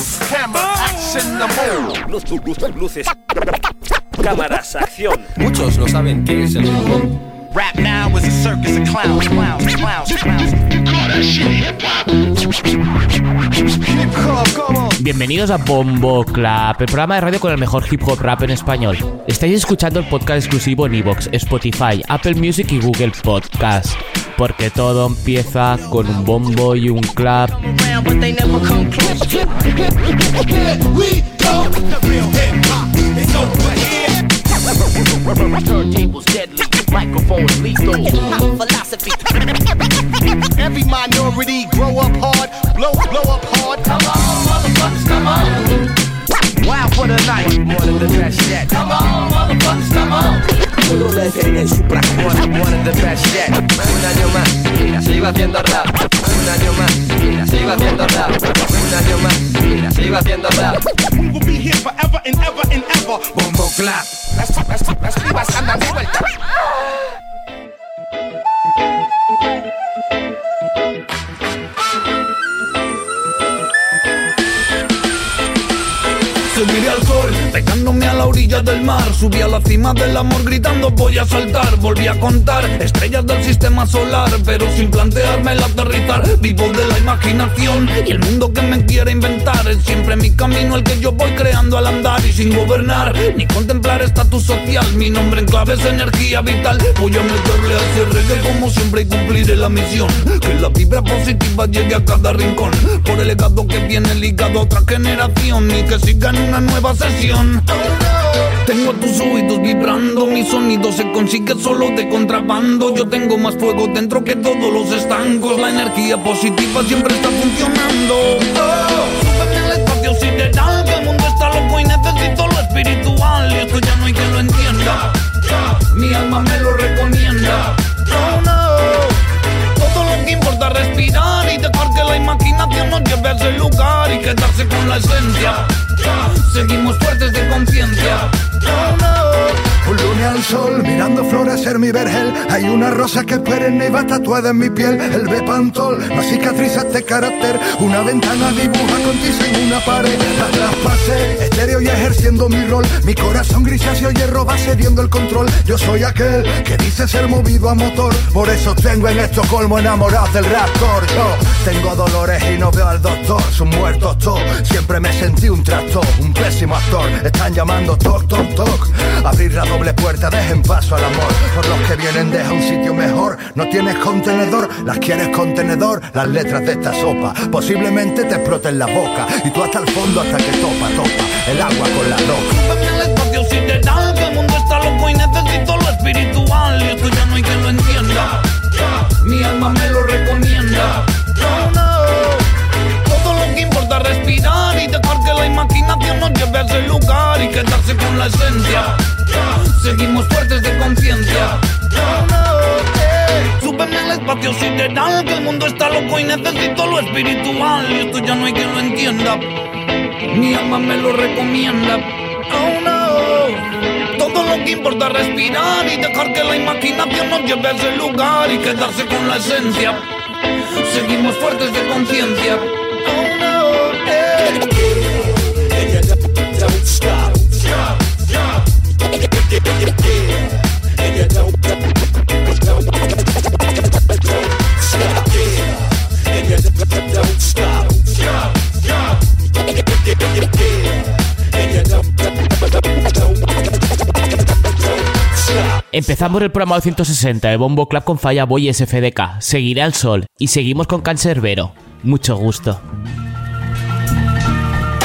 Lights, camera, action, the move. Luces, cámaras, acción. Muchos no saben qué es el hip hop. Rap now is a circus of clowns, clowns, clowns, clowns. Hip hop, come on. Bienvenidos a Bombo Club, el programa de radio con el mejor hip hop rap en español. Estáis escuchando el podcast exclusivo en Evox, Spotify, Apple Music y Google Podcast. Porque todo empieza con un bombo y un clap. Turntables deadly, microphones lethal. Philosophy. Every minority grow up hard, blow, blow up hard. Come on, motherfuckers, come on. Wow for the night. One of the best yet. Come on, motherfuckers, come on. One, one of the best yet. Un año más, mira, sigo haciendo rap. Un año más, mira, sigo haciendo rap. Un año más, mira, sigo haciendo rap. We will be here forever and ever and ever. Bombo clap. Las, las, las pibas andan de vuelta. Subiré al pegándome a la orilla del mar. Subí a la cima del amor gritando voy a saltar. Volví a contar estrellas del sistema solar, pero sin plantearme el aterrizar. Vivo de la imaginación y el mundo que me quiere inventar. Es siempre mi camino el que yo voy creando al andar y sin gobernar ni contemplar estatus social. Mi nombre en clave es energía vital. Voy a meterle a ese reggae como siempre y cumpliré la misión. Que la vibra positiva llegue a cada rincón. Por el legado que viene ligado a otra generación y que siga en una nueva sesión. Tengo tus oídos vibrando, mi sonido se consigue solo de contrabando. Yo tengo más fuego dentro que todos los estancos. La energía positiva siempre está funcionando. Oh, súbeme al espacio sideral, que el mundo está loco y necesito lo espiritual. Y esto ya no hay quien lo entienda. Mi alma me lo recomienda. Oh no. Todo lo que importa es respirar y dejar que la imaginación nos lleve a ese lugar y quedarse con la esencia. Seguimos fuertes de conciencia. Lunes al sol, mirando florecer mi vergel. Hay una rosa que perenne y va tatuada en mi piel. El bepantol, no cicatriza este carácter. Una ventana dibuja con en una pared. La traspasé, estéreo y ejerciendo mi rol. Mi corazón grisáceo hierro va cediendo el control. Yo soy aquel que dice ser movido a motor. Por eso tengo en Estocolmo enamorado del raptor. Yo tengo dolores y no veo al doctor. Son muertos todos. Siempre me sentí un tractor, un pésimo actor. Están llamando toc, toc, toc. Abrir la doble puerta, dejen paso al amor. Por los que vienen, deja un sitio mejor. No tienes contenedor, las quieres contenedor. Las letras de esta sopa posiblemente te exploten la boca. Y tú hasta el fondo hasta que topa, topa. El agua con la roca. Sideral, que el mundo está loco y necesito lo espiritual. Y esto ya no hay quien lo entienda. Mi alma me lo recomienda. Oh, no. Que importa es respirar y dejar que la imaginación nos lleve a ese lugar y quedarse con la esencia. Seguimos fuertes de conciencia. Súbeme al espacio sideral, que el mundo está loco y necesito lo espiritual. Y esto ya no hay quien lo entienda. Mi alma me lo recomienda. Oh no. Todo lo que importa es respirar y dejar que la imaginación nos lleve a ese lugar y quedarse con la esencia. Seguimos fuertes de conciencia. Oh. Empezamos el programa 260 de Bombo Club con Falla Boy SFDK. Seguiré al sol y seguimos con Cancerbero. Mucho gusto.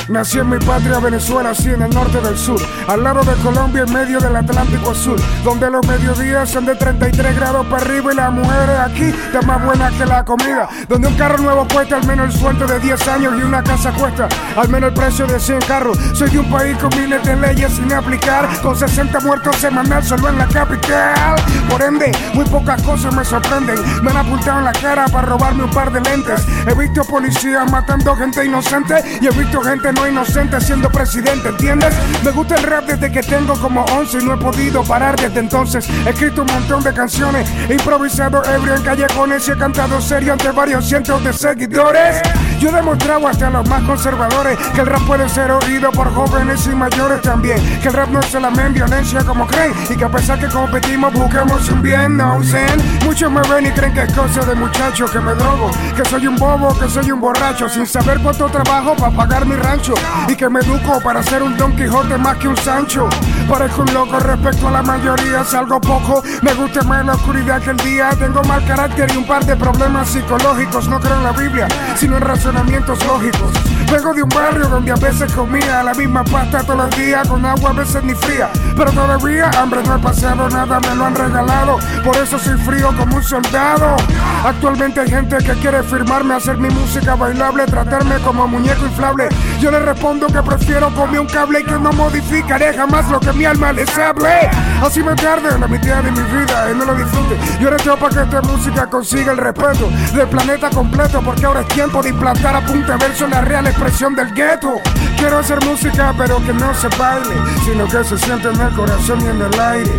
Nací en mi patria Venezuela, así en el norte del sur, al lado de Colombia en medio del Atlántico Sur, donde los mediodías son de 33 grados para arriba y las mujeres aquí están más buenas que la comida, donde un carro nuevo cuesta al menos el sueldo de 10 años y una casa cuesta al menos el precio de 100 carros. Soy de un país con miles de leyes sin aplicar, con 60 muertos semanal solo en la capital. Por ende, muy pocas cosas me sorprenden. Me han apuntado en la cara para robarme un par de lentes. He visto policías matando gente inocente y he visto gente no inocente siendo presidente, ¿entiendes? Me gusta el rap desde que tengo como 11 y no he podido parar desde entonces. He escrito un montón de canciones, he improvisado ebrio en callejones y he cantado serio ante varios cientos de seguidores. Yo he demostrado hasta los más conservadores que el rap puede ser oído por jóvenes y mayores también. Que el rap no es solamente violencia como creen y que a pesar que competimos busquemos un bien, no zen. Muchos me ven y creen que es cosa de muchachos que me drogo, que soy un bobo, que soy un borracho, sin saber cuánto trabajo para pagar mi rancho y que me educo para ser un Don Quijote más que un Sancho. Parezco un loco respecto a la mayoría, salgo poco, me gusta más la oscuridad que el día. Tengo mal carácter y un par de problemas psicológicos. No creo en la Biblia, sino en razonamientos lógicos. Vengo de un barrio donde a veces comía la misma pasta todos los días, con agua a veces ni fría. Pero todavía hambre no he pasado, nada me lo han regalado. Por eso soy frío como un soldado. Actualmente hay gente que quiere firmarme, hacer mi música bailable, tratarme como muñeco inflable. Yo le respondo que prefiero comer un cable y que no modificaré jamás lo que mi alma les hable. Así me tarde la mitad de mi vida y no lo disfrute. Yo reteo para que esta música consiga el respeto del planeta completo, porque ahora es tiempo de implantar a punta verso la real expresión del gueto. Quiero hacer música, pero que no se baile, sino que se siente en el corazón y en el aire.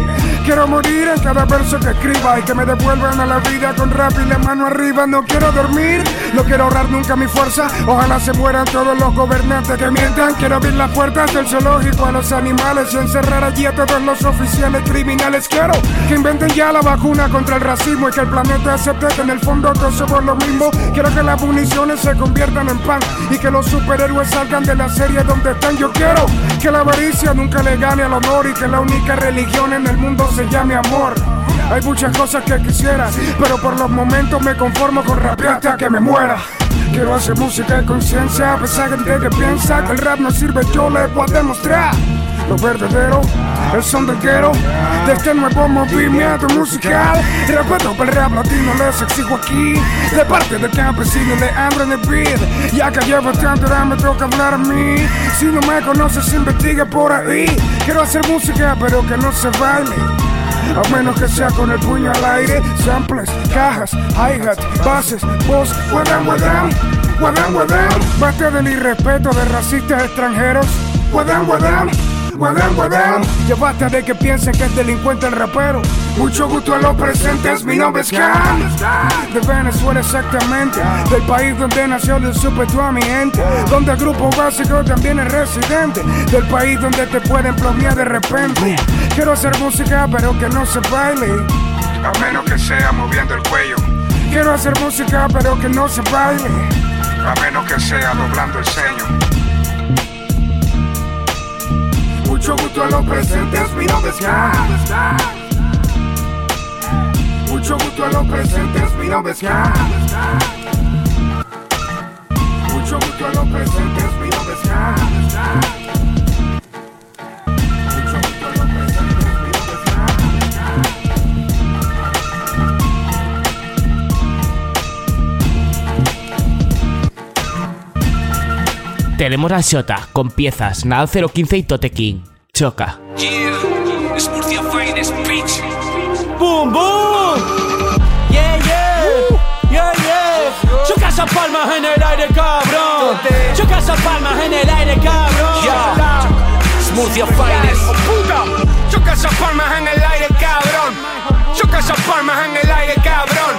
Quiero morir en cada verso que escriba y que me devuelvan a la vida con rap y la mano arriba. No quiero dormir, no quiero ahorrar nunca mi fuerza. Ojalá se mueran todos los gobernantes que mientan. Quiero abrir las puertas del zoológico a los animales y encerrar allí a todos los oficiales criminales. Quiero que inventen ya la vacuna contra el racismo y que el planeta acepte que en el fondo todos somos lo mismo. Quiero que las municiones se conviertan en pan y que los superhéroes salgan de la serie donde están. Yo quiero que la avaricia nunca le gane al honor y que la única religión en el mundo se llame amor. Hay muchas cosas que quisiera, pero por los momentos me conformo con rapear hasta que me muera. Quiero hacer música de conciencia, a pesar de que piensa que el rap no sirve, yo le puedo demostrar lo verdadero, el son del quiero, de este nuevo movimiento musical. Respeto para el rap latino les exijo aquí, de parte del campesino hambre en el beat. Ya que llevo tanto, ahora me toca hablar a mí. Si no me conoces, investiga por ahí. Quiero hacer música, pero que no se baile. A menos que sea con el puño al aire, samples, cajas, hi-hat, bases, voz, guadam, guadam, guadam, guadam. Basta del irrespeto de racistas extranjeros, guadam, guadam. Ya basta de que piensen que es delincuente el rapero. Mucho gusto a los presentes, mi nombre es Cam. De Venezuela exactamente, del país donde nació el super tu mi. Donde el grupo básico también es residente. Del país donde te pueden plomear de repente. Quiero hacer música pero que no se baile. A menos que sea moviendo el cuello. Quiero hacer música pero que no se baile. A menos que sea doblando el ceño. Mucho gusto a los presentes, mi nombre es. Mucho gusto a los presentes, mi nombre es. Mucho gusto a los presentes, mi nombre es Tenemos a Shota con piezas Nado 015 y Tote King. Choca. Boom, boom. Yeah, yeah. Yeah, yeah. Choca esas palmas en el aire, cabrón. Choca esas palmas en el aire, cabrón. Yeah. Murcia Finest. Puta. Choca esas palmas en el aire, cabrón. Choca esas palmas en el aire, cabrón.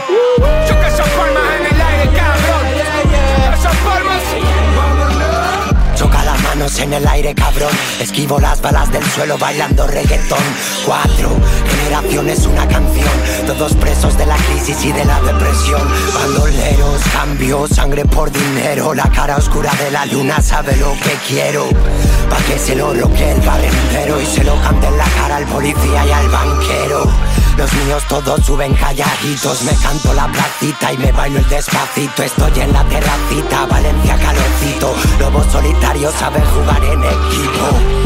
Choca esas palmas en el aire, cabrón. Esas palmas. Manos en el aire, cabrón. Esquivo las balas del suelo bailando reggaetón. Cuatro generaciones, una canción. Todos presos de la crisis y de la depresión. Bandoleros, cambio, sangre por dinero. La cara oscura de la luna sabe lo que quiero. Pa' que se lo bloquee el barrio entero y se lo cante en la cara al policía y al banquero. Los míos todos suben calladitos, me canto la placita y me bailo el despacito. Estoy en la terracita, Valencia calorcito. Lobo solitario sabe jugar en equipo.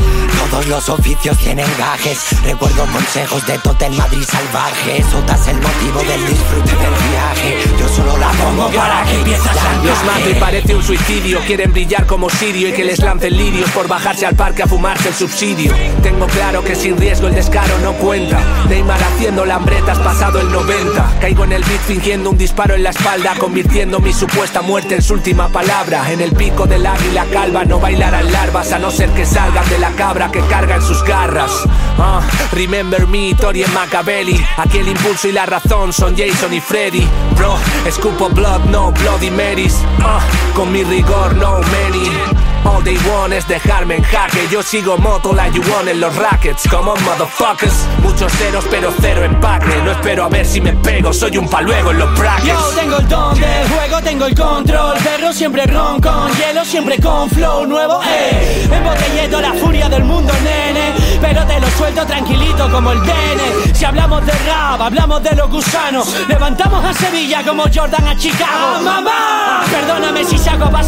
Todos los oficios tienen gajes. Recuerdo consejos de Totem Madrid salvaje. Sotas el motivo del disfrute del viaje. Yo solo la pongo para que empiece a Los mato y parece un suicidio. Quieren brillar como Sirio y que les lancen lirios por bajarse al parque a fumarse el subsidio. Tengo claro que sin riesgo el descaro no cuenta. Neymar haciendo lambretas pasado el 90. Caigo en el beat fingiendo un disparo en la espalda, convirtiendo mi supuesta muerte en su última palabra. En el pico del águila calva no bailarán larva. Hierbas a no ser que salgan de la cabra que carga en sus garras. Ah, remember me, Tori en Machiavelli. Aquí el impulso y la razón son Jason y Freddy. Bro, escupo blood, no Bloody Marys. Ah, con mi rigor, no many. All they want es dejarme en jaque. Yo sigo moto la you want en los rackets. Como motherfuckers. Muchos ceros, pero cero empaque. No espero a ver si me pego. Soy un paluego en los brackets. Yo tengo el don del juego, tengo el control. Perro siempre ron con hielo, siempre con flow nuevo. Eh. Embotellando la furia del mundo, nene. Pero te lo suelto tranquilito como el DN. Si hablamos de rap, hablamos de los gusanos. Levantamos a Sevilla como Jordan a Chicago. ¡Ah, mamá! Perdóname si saco base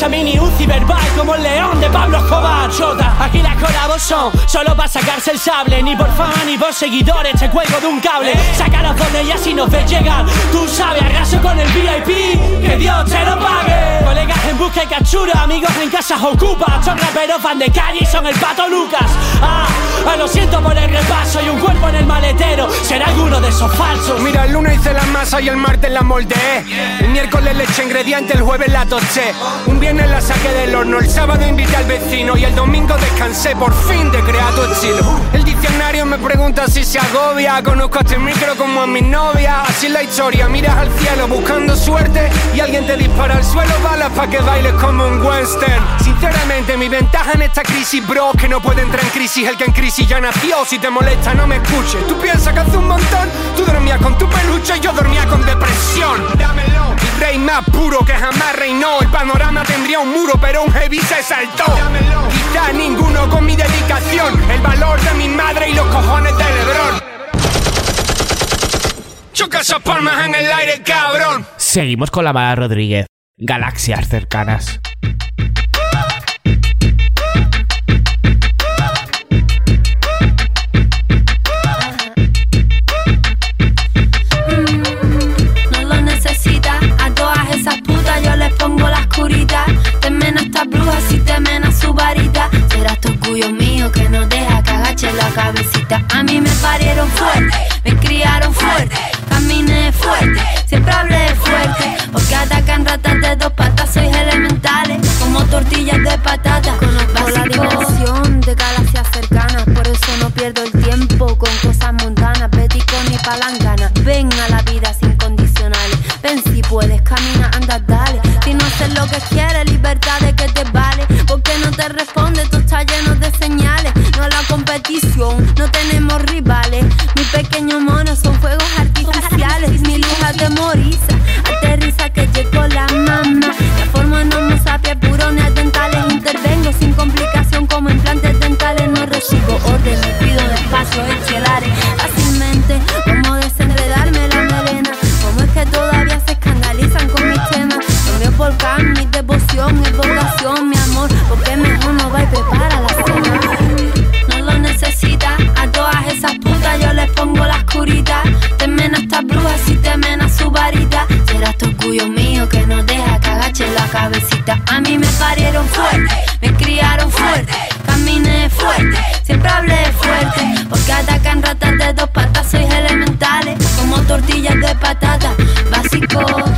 hacha, mini un como el león de Pablo Escobar. Aquí colabos son solo para sacarse el sable. Ni por fan ni por seguidores te cuelgo de un cable. Sacaros donde ya si nos ves llegar. Tú sabes, arraso con el VIP. Que Dios te lo pague. Colegas en busca y captura, amigos en casas ocupa. Son raperos, van de calle y son el pato Lucas. Ah, ah, lo siento por el repaso y un cuerpo en el maletero. Será alguno de esos falsos. Mira, el lunes hice la masa y el martes la moldeé. El miércoles le eché ingrediente, el jueves la toché. Un viernes la saqué del horno, el sábado invité al vecino y el domingo descansé por fin de crear tu estilo. El diccionario me pregunta si se agobia. Conozco a este micro como a mi novia. Así es la historia, miras al cielo buscando suerte y alguien te dispara al suelo balas para que bailes como un western. Sinceramente, mi ventaja en esta crisis, bro, que no puede entrar en crisis el que en crisis ya nació. Si te molesta, no me escuches. Tú piensas que hace un montón, tú dormías con tu peluche y yo dormía con depresión. Dámelo. El rey más puro que jamás reinó. El panorama tendría un muro, pero un heavy se saltó. Dámelo. Quizá ninguno con mi dedicación. El valor de mi madre y los cojones de Lebron. Choca esas palmas en el aire, cabrón. Seguimos con la Mara Rodríguez. Galaxias cercanas. Que no deja que agache la cabecita. A mí me parieron fuerte, me criaron fuerte. Caminé fuerte, siempre hablé fuerte. Porque atacan ratas de dos patas, sois elementales. Como tortillas de patata. Conozco la dimensión de galaxias cercanas. Por eso no pierdo el tiempo con cosas mundanas. Betty con mi palangana. Ven a la vida sin condicionales. Ven si puedes, camina, anda, dale. Si no haces lo que quieres, libertad de que te vale. Porque no te responde, tú estás lleno de no tenemos rivales. Mi pequeño mono son fuegos artificiales. Mi luz atemoriza, aterriza que llegó la mamá. La formo en homo sapiens, purones dentales. Intervengo sin complicación como implantes dentales. No recibo órdenes, pido despacio estelares. Cabecita. A mí me parieron fuerte, me criaron fuerte. Caminé fuerte, siempre hablé fuerte. Porque atacan ratas de dos patas, sois elementales. Como tortillas de patata, básico.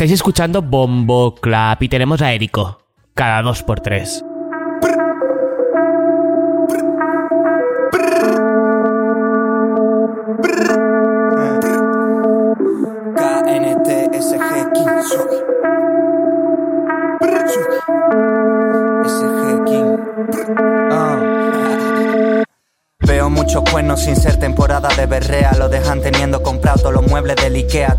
Estáis escuchando Bombo Clap y tenemos a Érico. Cada dos por tres. Veo muchos cuernos sin ser temporada de berrea Lo dejan teniendo comprado todos los muebles del Ikea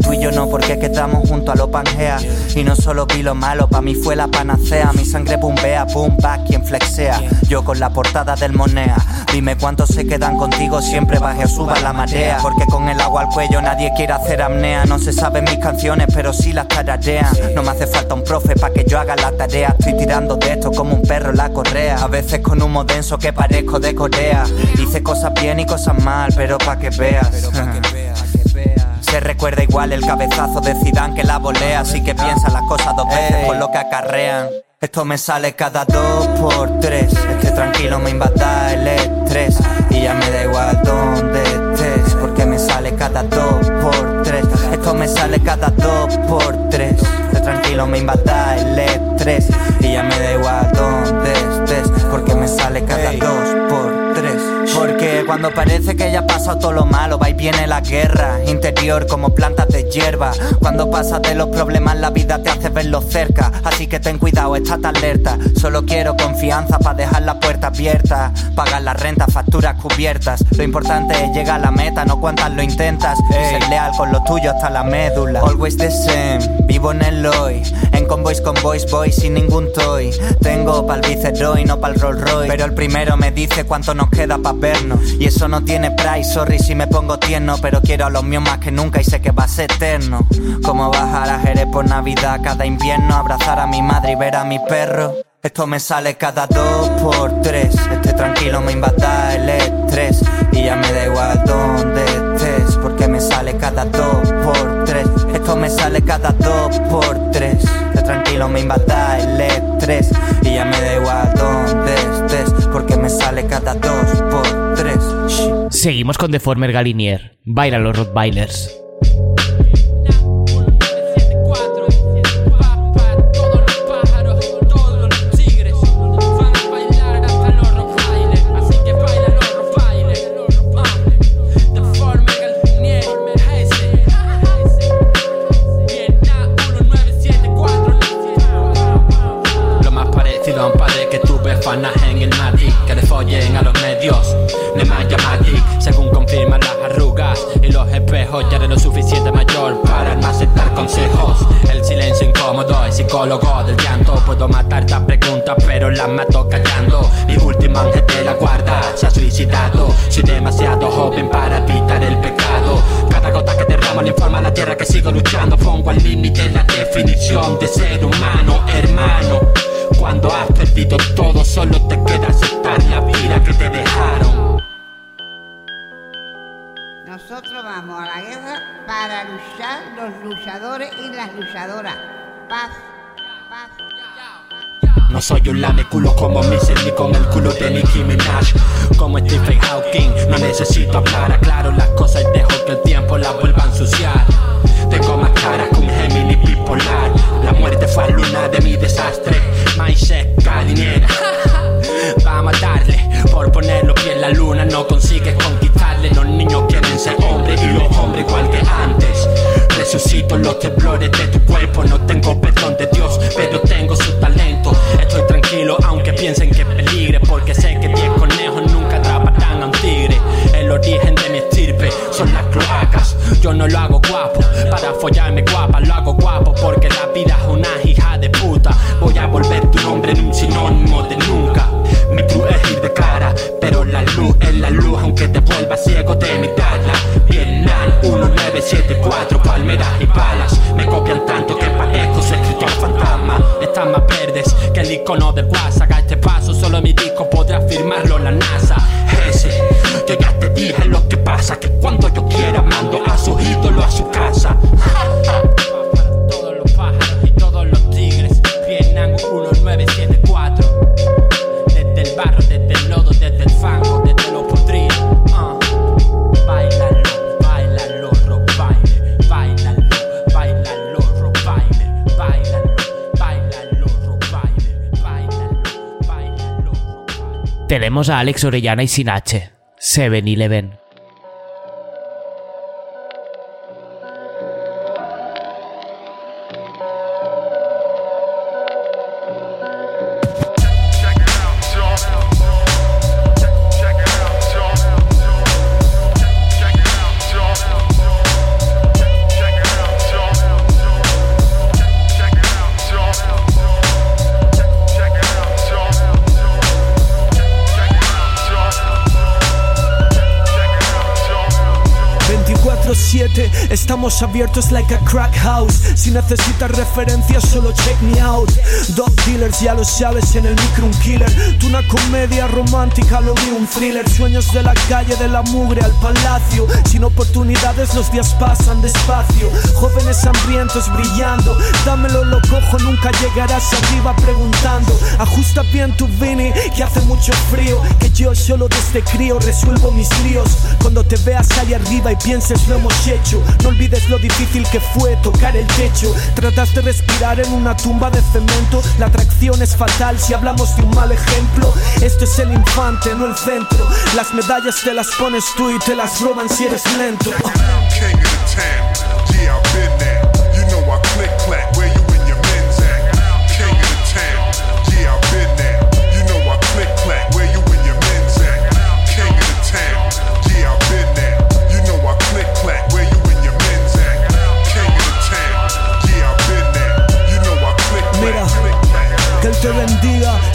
porque quedamos junto a lo Pangea. Y no solo vi lo malo, pa' mí fue la panacea. Mi sangre bombea, boom, back, quien flexea. Yo con la portada del Monea. Dime cuántos se quedan contigo, siempre baje o suba la marea. Porque con el agua al cuello nadie quiere hacer apnea. No se saben mis canciones, pero sí las tararean. No me hace falta un profe pa' que yo haga la tarea. Estoy tirando de esto como un perro la correa. A veces con humo denso que parezco de Corea. Hice cosas bien y cosas mal, pero pa' que veas. Se recuerda igual el cabezazo de Zidane que la volea, así que piensa las cosas dos veces por lo que acarrean. Esto me sale cada dos por tres. Esté tranquilo, me invada el estrés. Y ya me da igual dónde estés, porque me sale cada dos por tres. Esto me sale cada dos por tres. Esté tranquilo, me invada el estrés. Y ya me da igual dónde estés, porque me sale cada dos por tres. Porque cuando parece que ya ha pasado todo lo malo, va y viene la guerra interior como plantas de hierba. Cuando pasas de los problemas, la vida te hace verlos cerca. Así que ten cuidado, estate alerta. Solo quiero confianza para dejar la puerta abierta. Pagar la renta, facturas cubiertas. Lo importante es llegar a la meta, no cuántas lo intentas. Y ser leal con lo tuyo hasta la médula. Always the same, vivo en el hoy. En convoys con boys, voy sin ningún toy. Tengo pa'l Vicero y no pa'l Rolls Royce. Pero el primero me dice cuánto nos queda pa' vernos. Y eso no tiene price, sorry si me pongo tierno. Pero quiero a los míos más que nunca y sé que va a ser eterno. Como bajar a Jerez por Navidad cada invierno, abrazar a mi madre y ver a mi perro. Esto me sale cada dos por tres. Esté tranquilo, me invada el estrés. Y ya me da igual dónde estés, porque me sale cada dos. Esto me sale cada dos por tres. Tranquilo, me invada el estrés. Y ya me da igual dónde estés, porque me sale cada dos por tres. Seguimos con Deformer Galinier. Bailan los Rottweilers. Puedo matar estas preguntas pero las mato callando. Mi último ángel de la guarda se ha suicidado. Soy demasiado joven para evitar el pecado. Cada gota que derramo le informa a la tierra que sigo luchando. Pongo al límite la definición de ser humano, hermano. Cuando has perdido todo solo te queda aceptar la vida que te dejaron. Nosotros vamos a la guerra para luchar los luchadores y las luchadoras. Paz, paz. No soy un lameculo como Missy ni con el culo de Nicki Minaj. Como Stephen Hawking, no necesito hablar. Aclaro las cosas y dejo que el tiempo las vuelva a ensuciar. Tengo más cara que un Gemini Tenemos a Alex Orellana y sin H. 7-Eleven. Estamos abiertos like a crack house. Si necesitas referencias, solo check me out. Dog dealers, ya lo sabes, en el micro un killer. Tú una comedia romántica, lo mío un thriller. Sueños de la calle, de la mugre al palacio. Sin oportunidades, los días pasan despacio. Jóvenes hambrientos brillando. Dámelo, lo cojo, nunca llegarás arriba preguntando. Ajusta bien tu Vini, que hace mucho frío. Que yo solo desde crío resuelvo mis líos. Cuando te veas ahí arriba y pienses lo hemos hecho. No olvides lo difícil que fue tocar el techo. Tratas de respirar en una tumba de cemento. La atracción es fatal si hablamos de un mal ejemplo. Esto es el infante, no el centro. Las medallas te las pones tú y te las roban si eres lento.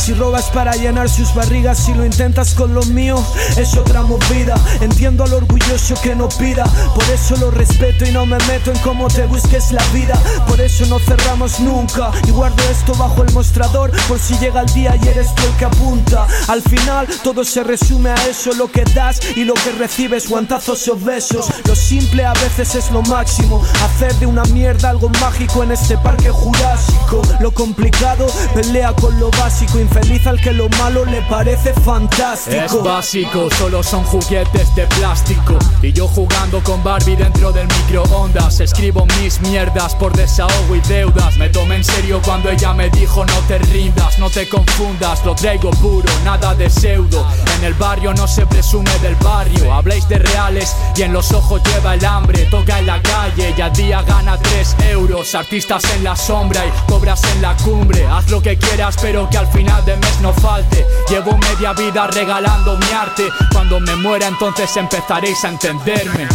Si robas para llenar sus barrigas, si lo intentas con lo mío, es otra movida. Entiendo al orgulloso que no pida. Por eso lo respeto y no me meto en cómo te busques la vida. Por eso no cerramos nunca. Y guardo esto bajo el mostrador. Por si llega el día y eres tú el que apunta. Al final, todo se resume a eso: lo que das y lo que recibes, guantazos o besos. Lo simple a veces es lo máximo. Hacer de una mierda algo mágico en este parque jurásico. Lo complicado, pelea con lo básico. Infeliz al que lo malo le parece fantástico. Es básico, solo son juguetes de plástico. Y yo jugando con Barbie dentro del microondas. Escribo mis mierdas por desahogo y deudas. Me tomé en serio cuando ella me dijo no te rindas, no te confundas. Lo traigo puro, nada de pseudo. En el barrio no se presume del barrio. Habléis de reales y en los ojos lleva el hambre. Toca en la calle y al día gana 3 euros. Artistas en la sombra y cobras en la cumbre. Haz lo que quieras, pero que al final de mes no falte. Llevo media vida regalando mi arte. Cuando me muera, entonces empezaréis a entenderme.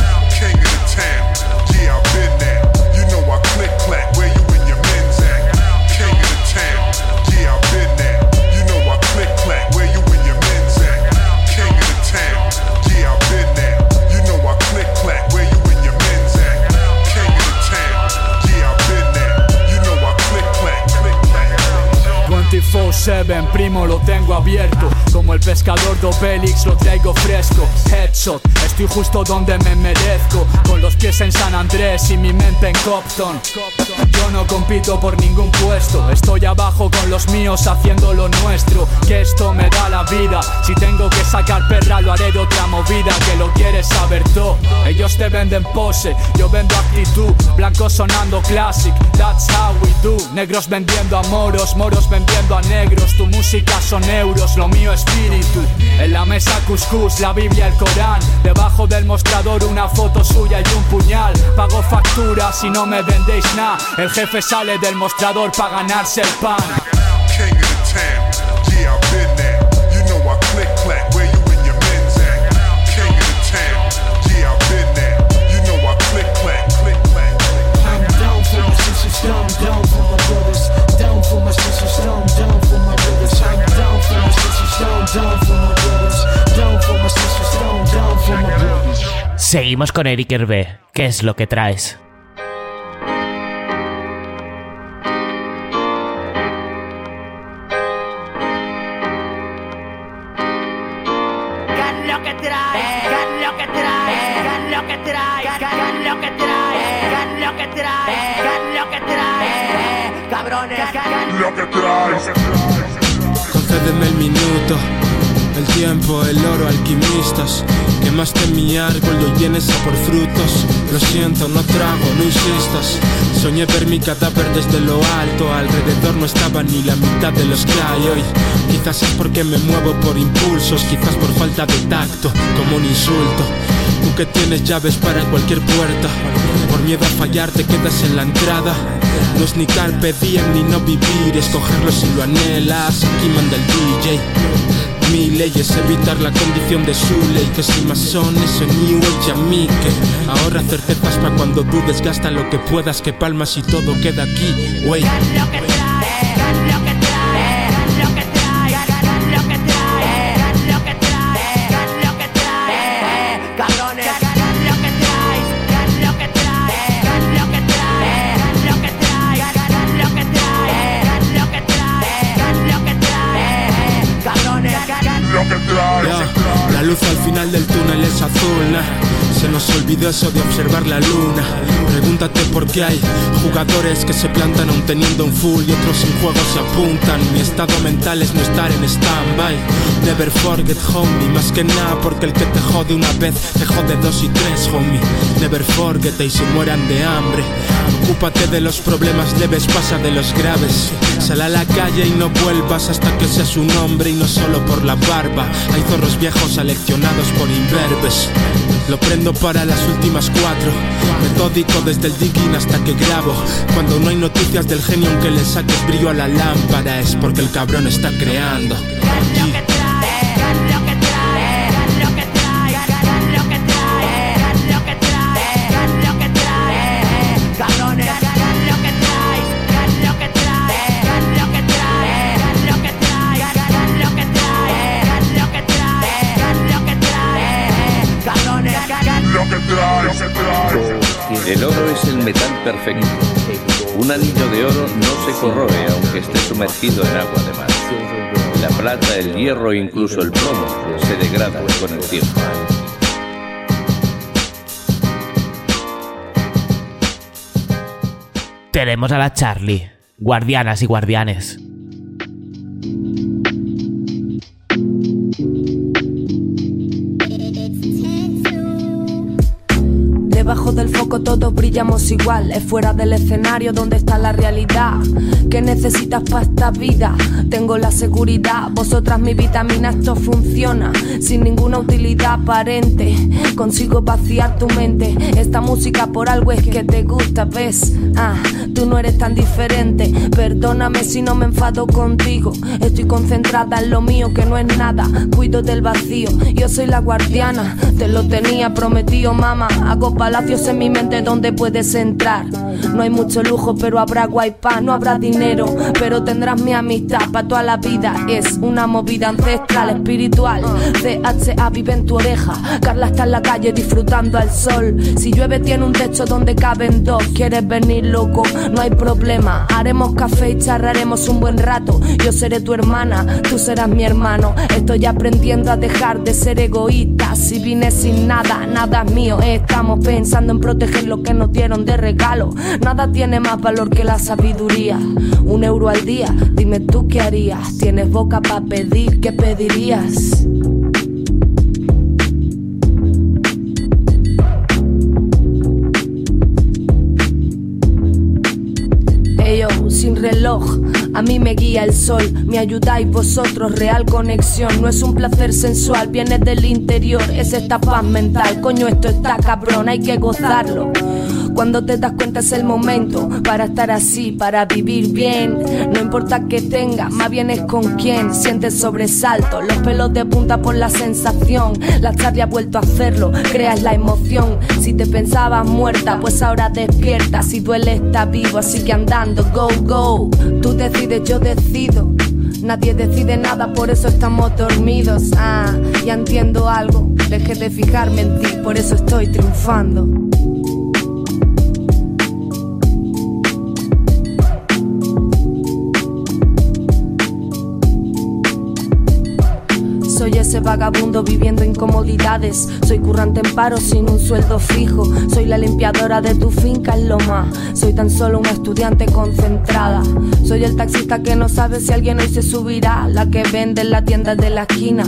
24-7, primo, lo tengo abierto. Como el pescador de Obelix, lo traigo fresco. Headshot, estoy justo donde me merezco. Con los pies en San Andrés y mi mente en Copton. Yo no compito por ningún puesto. Estoy abajo con los míos haciendo lo nuestro. Que esto me da la vida. Si tengo que sacar perra, lo haré de otra movida. Que lo quieres saber todo. Ellos te venden pose, yo vendo actitud. Blanco sonando classic, that's how we do. Negros vendiendo a moros, moros vendiendo a negros. Tu música son euros, lo mío espíritu. En la mesa cuscús, la Biblia, el Corán. Debajo del mostrador una foto suya y un puñal. Pago facturas y no me vendéis nada. El jefe sale del mostrador para ganarse el pan. Seguimos con Eric Hervé. ¿Qué es lo que traes? Lo que traes, ¿qué lo que traes, qué lo que traes, qué lo que traes, qué lo que traes, qué lo que traes, cabrones, Lo que traes. Concédeme el minuto, el tiempo, el oro, alquimistas. Quemaste mi árbol y hoy vienes a por frutos. Lo siento, no trago, no insistas. Soñé ver mi cadáver desde lo alto. Alrededor no estaba ni la mitad de los que hay hoy. Quizás es porque me muevo por impulsos, quizás por falta de tacto, como un insulto. Tú que tienes llaves para cualquier puerta. Por miedo a fallar te quedas en la entrada. No es ni carpe diem ni no vivir, escogerlo si lo anhelas. Aquí manda el DJ. Mi ley es evitar la condición de su ley. Que si masones en New Age a mí. Que Ahorra certezas pa' cuando dudes. Gasta lo que puedas que palmas y todo queda aquí. Wey La luz al final del túnel es azul. Se nos olvidó eso de observar la luna. Pregúntate por qué hay jugadores que se plantan aún teniendo un full Y otros sin juego se apuntan. Mi estado mental es no estar en stand-by. Never forget homie. Más que nada porque el que te jode una vez Te jode dos y tres homie. Never forget y se mueran de hambre. Ocúpate de los problemas leves, pasa de los graves. Sal a la calle y no vuelvas hasta que seas un hombre y no solo por la barba. Hay zorros viejos aleccionados por imberbes Lo prendo para las últimas cuatro. Metódico desde el digging hasta que grabo. Cuando no hay noticias del genio aunque le saques brillo a la lámpara Es porque el cabrón está creando El oro es el metal perfecto. Un anillo de oro no se corroe aunque esté sumergido en agua de mar. La plata, el hierro e incluso el plomo se degradan con el tiempo. Tenemos a la Charlie. Guardianas y guardianes. Del foco todos brillamos igual. Es fuera del escenario donde está la realidad. ¿Qué necesitas para esta vida? Tengo la seguridad. Vosotras mi vitamina, esto funciona. Sin ninguna utilidad aparente. Consigo vaciar tu mente. Esta música por algo es que te gusta, ¿ves? Ah, tú no eres tan diferente. Perdóname si no me enfado contigo. Estoy concentrada en lo mío que no es nada. Cuido del vacío. Yo soy la guardiana. Te lo tenía prometido, mamá. Hago palacios en mi mente donde puedes entrar. No hay mucho lujo, pero habrá guaypa. No habrá dinero, pero tendrás mi amistad para toda la vida. Es una movida ancestral, espiritual. CHA vive en tu oreja. Carla está en la calle disfrutando al sol. Si llueve, tiene un techo donde caben dos. ¿Quieres venir, loco? No hay problema. Haremos café y charraremos un buen rato. Yo seré tu hermana, tú serás mi hermano. Estoy aprendiendo a dejar de ser egoísta. Si vine sin nada, nada es mío. Estamos pensando en proteger lo que nos dieron de regalo. Nada tiene más valor que la sabiduría. Un euro al día, dime tú qué harías. Tienes boca para pedir, ¿qué pedirías? Sin reloj, a mí me guía el sol, me ayudáis vosotros, real conexión. No es un placer sensual, viene del interior, es esta paz mental. Coño, esto está cabrón, hay que gozarlo. Cuando te das cuenta es el momento para estar así, para vivir bien. No importa que tengas, más bien es con quién. Sientes sobresalto, los pelos de punta por la sensación. La charla ha vuelto a hacerlo, creas la emoción. Si te pensabas muerta, pues ahora despierta. Si duele, está vivo, así que andando, go, go. Tú decides, yo decido. Nadie decide nada, por eso estamos dormidos. Ah, ya entiendo algo. Dejé de fijarme en ti, por eso estoy triunfando. Ese vagabundo viviendo incomodidades. Soy currante en paro sin un sueldo fijo. Soy la limpiadora de tu finca en Loma. Soy tan solo una estudiante concentrada. Soy el taxista que no sabe si alguien hoy se subirá. La que vende en la tienda de la esquina.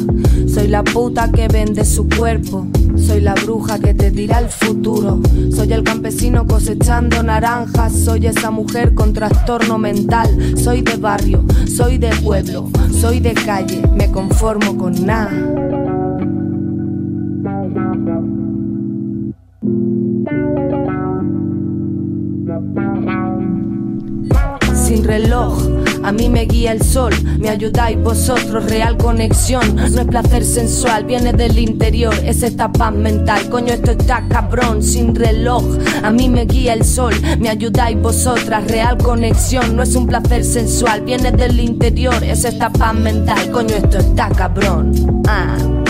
Soy la puta que vende su cuerpo. Soy la bruja que te dirá el futuro. Soy el campesino cosechando naranjas. Soy esa mujer con trastorno mental. Soy de barrio, soy de pueblo, soy de calle. Me conformo con nada. sin reloj. A mí me guía el sol, me ayudáis vosotros, real conexión. No es placer sensual, viene del interior, es esta paz mental. Coño, esto está cabrón, sin reloj. A mí me guía el sol, me ayudáis vosotras, real conexión. No es un placer sensual, viene del interior, es esta paz mental. Coño, esto está cabrón. Ah.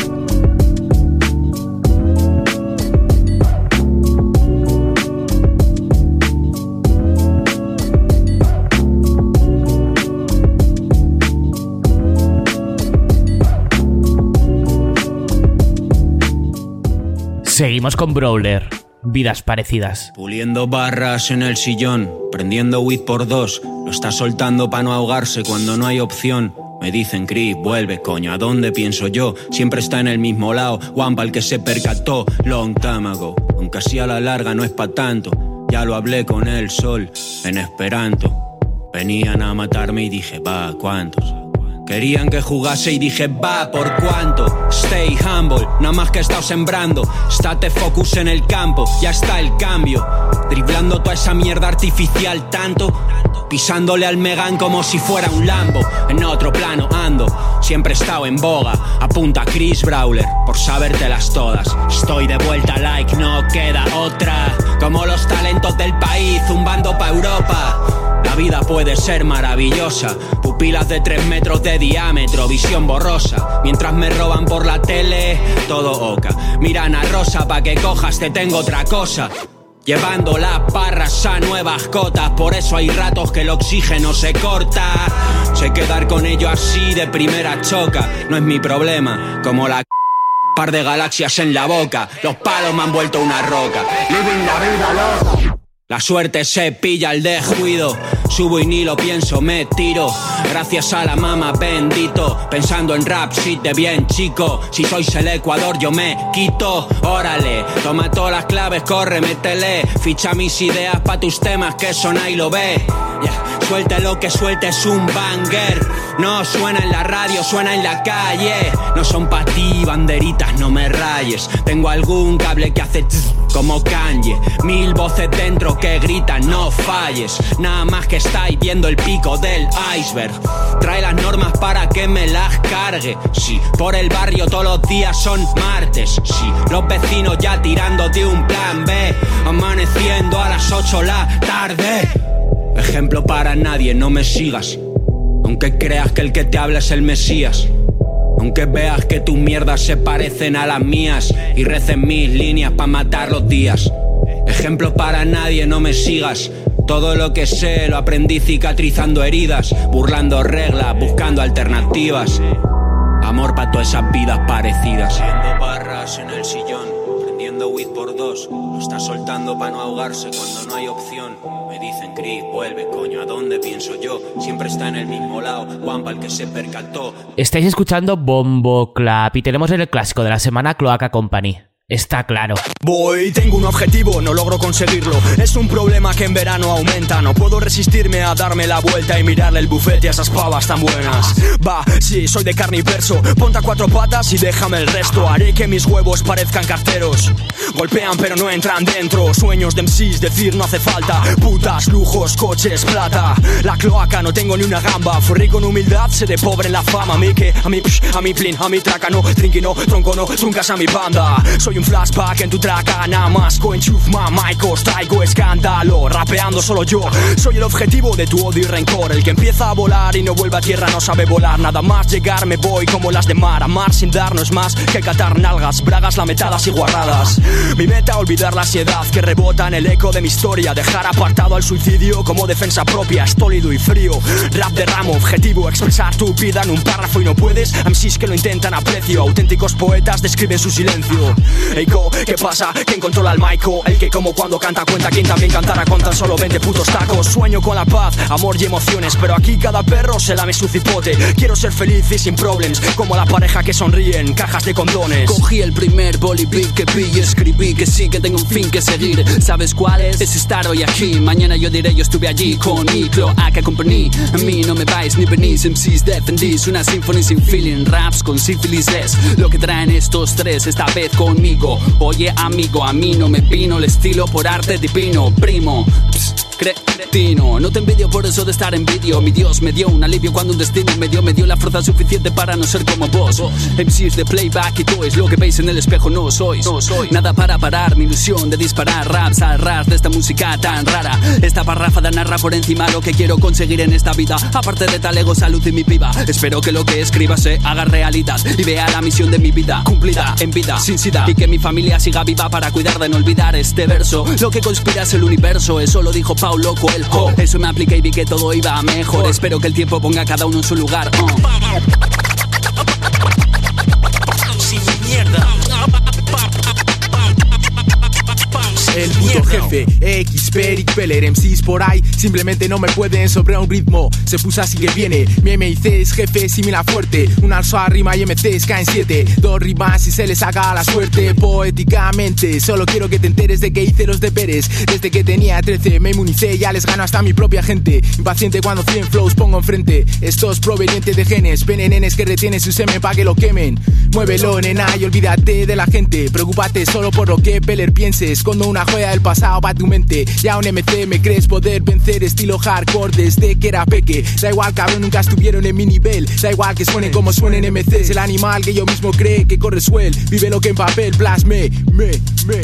Seguimos con Brawler. Vidas parecidas. Puliendo barras en el sillón, prendiendo weed por dos. Lo está soltando para no ahogarse cuando no hay opción. Me dicen, Chris, vuelve, coño, ¿a dónde pienso yo? Siempre está en el mismo lado, Wampa el que se percató, long time ago. Aunque así a la larga no es pa' tanto, ya lo hablé con el sol, en esperanto. Venían a matarme y dije, va, ¿cuántos? Querían que jugase y dije, va, ¿por cuánto? Stay humble, nada más que he estado sembrando. State focus en el campo, ya está el cambio. Driblando toda esa mierda artificial tanto. Pisándole al Megan como si fuera un Lambo. En otro plano ando, siempre he estado en boga. Apunta Chris Brawler, por sabértelas todas. Estoy de vuelta, like, no queda otra. Como los talentos del país, zumbando pa' Europa. La vida puede ser maravillosa. Pupilas de 3 metros de diámetro, visión borrosa. Mientras me roban por la tele, todo oca. Miran a Rosa pa' que cojas, te tengo otra cosa. Llevando las parras a nuevas cotas, por eso hay ratos que el oxígeno se corta. Sé quedar con ello así de primera choca, no es mi problema, como la par de galaxias en la boca, los palos me han vuelto una roca. Living la vida loca. La suerte se pilla al descuido. Subo y ni lo pienso, me tiro. Gracias a la mama, bendito. Pensando en rap, si te bien chico. Si sois el Ecuador, yo me quito. Órale, toma todas las claves, corre, métele. Ficha mis ideas pa' tus temas, que sona y lo ve. Yeah. Suelte lo que suelte, es un banger. No suena en la radio, suena en la calle. No son pa' ti, banderitas, no me rayes. Tengo algún cable que hace tss, como Kanye. Mil voces dentro que gritan, no falles. Nada más que estáis viendo el pico del iceberg. Trae las normas para que me las cargue. Sí, por el barrio todos los días son martes. Sí, los vecinos ya tirando de un plan B. Amaneciendo a las 8 la tarde. Ejemplo para nadie, no me sigas. Aunque creas que el que te habla es el Mesías. Aunque veas que tus mierdas se parecen a las mías y recen mis líneas para matar los días. Ejemplo para nadie, no me sigas. Todo lo que sé lo aprendí cicatrizando heridas, burlando reglas, buscando alternativas. Amor para todas esas vidas parecidas. Soltando ahogarse cuando no hay opción. Me dicen, vuelve, ¿a dónde pienso yo? Siempre en el mismo lado. Estáis escuchando Bombo Clap y tenemos en el clásico de la semana Cloaca Company. Está claro. Voy, tengo un objetivo, no logro conseguirlo. Es un problema que en verano aumenta. No puedo resistirme a darme la vuelta y mirarle el bufete a esas pavas tan buenas. Va, sí, soy de carne y verso. Ponte a cuatro patas y déjame el resto. Haré que mis huevos parezcan carteros. Golpean pero no entran dentro. Sueños de MCs, decir no hace falta. Putas, lujos, coches, plata. La cloaca, no tengo ni una gamba. Fui rico en humildad, seré pobre en la fama. A mí que, a mí, psh, a mí plin, a mí traca, no. Trinqui, no, tronco, no. Truncas a mi banda. Soy un flashback en tu track Nada más. Coenchuf maicos Traigo escándalo, rapeando solo yo. Soy el objetivo de tu odio y rencor. El que empieza a volar y no vuelve a tierra no sabe volar. Nada más llegar me voy como las de mar. Amar sin dar no es más que catar nalgas Bragas lametadas y guarradas. Mi meta olvidar la ansiedad que rebota en el eco de mi historia. Dejar apartado al suicidio como defensa propia. Estólido y frío. Rap de ramo, objetivo Expresar tu vida en un párrafo y no puedes. MCs que lo intentan a precio. Auténticos poetas describen su silencio Eiko, ¿qué pasa? ¿Quién controla el Maiko? El que como cuando canta cuenta quien también cantará con tan solo 20 putos tacos Sueño con la paz, amor y emociones Pero aquí cada perro se lame su cipote Quiero ser feliz y sin problemas Como la pareja que sonríe en cajas de condones Cogí el primer bolivic que vi y escribí que sí que tengo un fin que seguir. ¿Sabes cuál es? Es estar hoy aquí. Mañana yo diré yo estuve allí con mi cloaca company. A mí no me vais ni venís, MCs defendís. Una symphony sin feeling, raps con sífilis es lo que traen estos tres esta vez Oye amigo, a mí no me vino el estilo por arte divino, primo. Cretino, no te envidio por eso de estar en vídeo. Mi Dios me dio un alivio cuando un destino me dio, me dio la fuerza suficiente para no ser como vos. MCs de playback y toys, lo que veis en el espejo no sois. No soy nada para parar mi ilusión de disparar raps al ras de esta música tan rara. Esta parráfada narra por encima lo que quiero conseguir en esta vida. Aparte de tal ego, salud y mi piba. Espero que lo que escriba se haga realidad y vea la misión de mi vida cumplida en vida sin sida mi familia siga viva para cuidar de no olvidar este verso. Lo que conspira es el universo, eso lo dijo Paulo Coelho. Eso me apliqué y vi que todo iba mejor. Espero que el tiempo ponga a cada uno en su lugar. oh. El puto jefe, X, Peric, Peller, MCs por ahí. Simplemente no me pueden sobre un ritmo. Se puso así que viene. Mi MIC es jefe, similar fuerte. Un alzo a rima y MCs caen siete. Dos rimas y se les haga la suerte. Poéticamente Solo quiero que te enteres de que hice los deberes. Desde que tenía 13 me inmunicé Ya les gano hasta mi propia gente. Impaciente cuando 100 flows pongo enfrente. Esto es proveniente de genes. Venenenes que retienen su semen pa' que lo quemen. Muévelo nena y olvídate de la gente. Preocúpate solo por lo que Peller piense Escondo una joya del pasado pa' tu mente. Ya un MC me crees poder vencer Estilo hardcore desde que era peque. Da igual cabrón nunca estuvieron en mi nivel. Da igual que suenen como suenen MCs El animal que yo mismo cree que corre suel Vive lo que en papel plasme Me, me.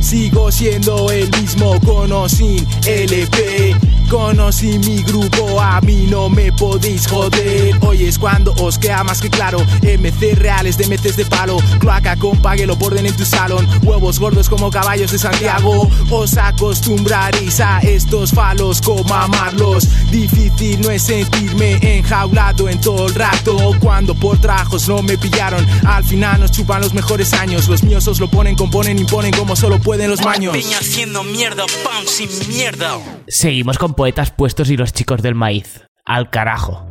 Sigo siendo el mismo con o sin LP Conocí mi grupo, a mí no me podéis joder. Hoy es cuando os queda más que claro. MC reales de MCs de palo. Cloaca con pague lo borden en tu salón. Huevos gordos como caballos de Santiago Os acostumbraréis a estos falos como amarlos Difícil no es sentirme enjaulado en todo el rato Cuando por trajos no me pillaron Al final nos chupan los mejores años Los míos os lo ponen, componen, imponen como solo pueden los maños Peña haciendo mierda, pam, sin mierda. Seguimos con poetas puestos y los chicos del maíz. Al carajo.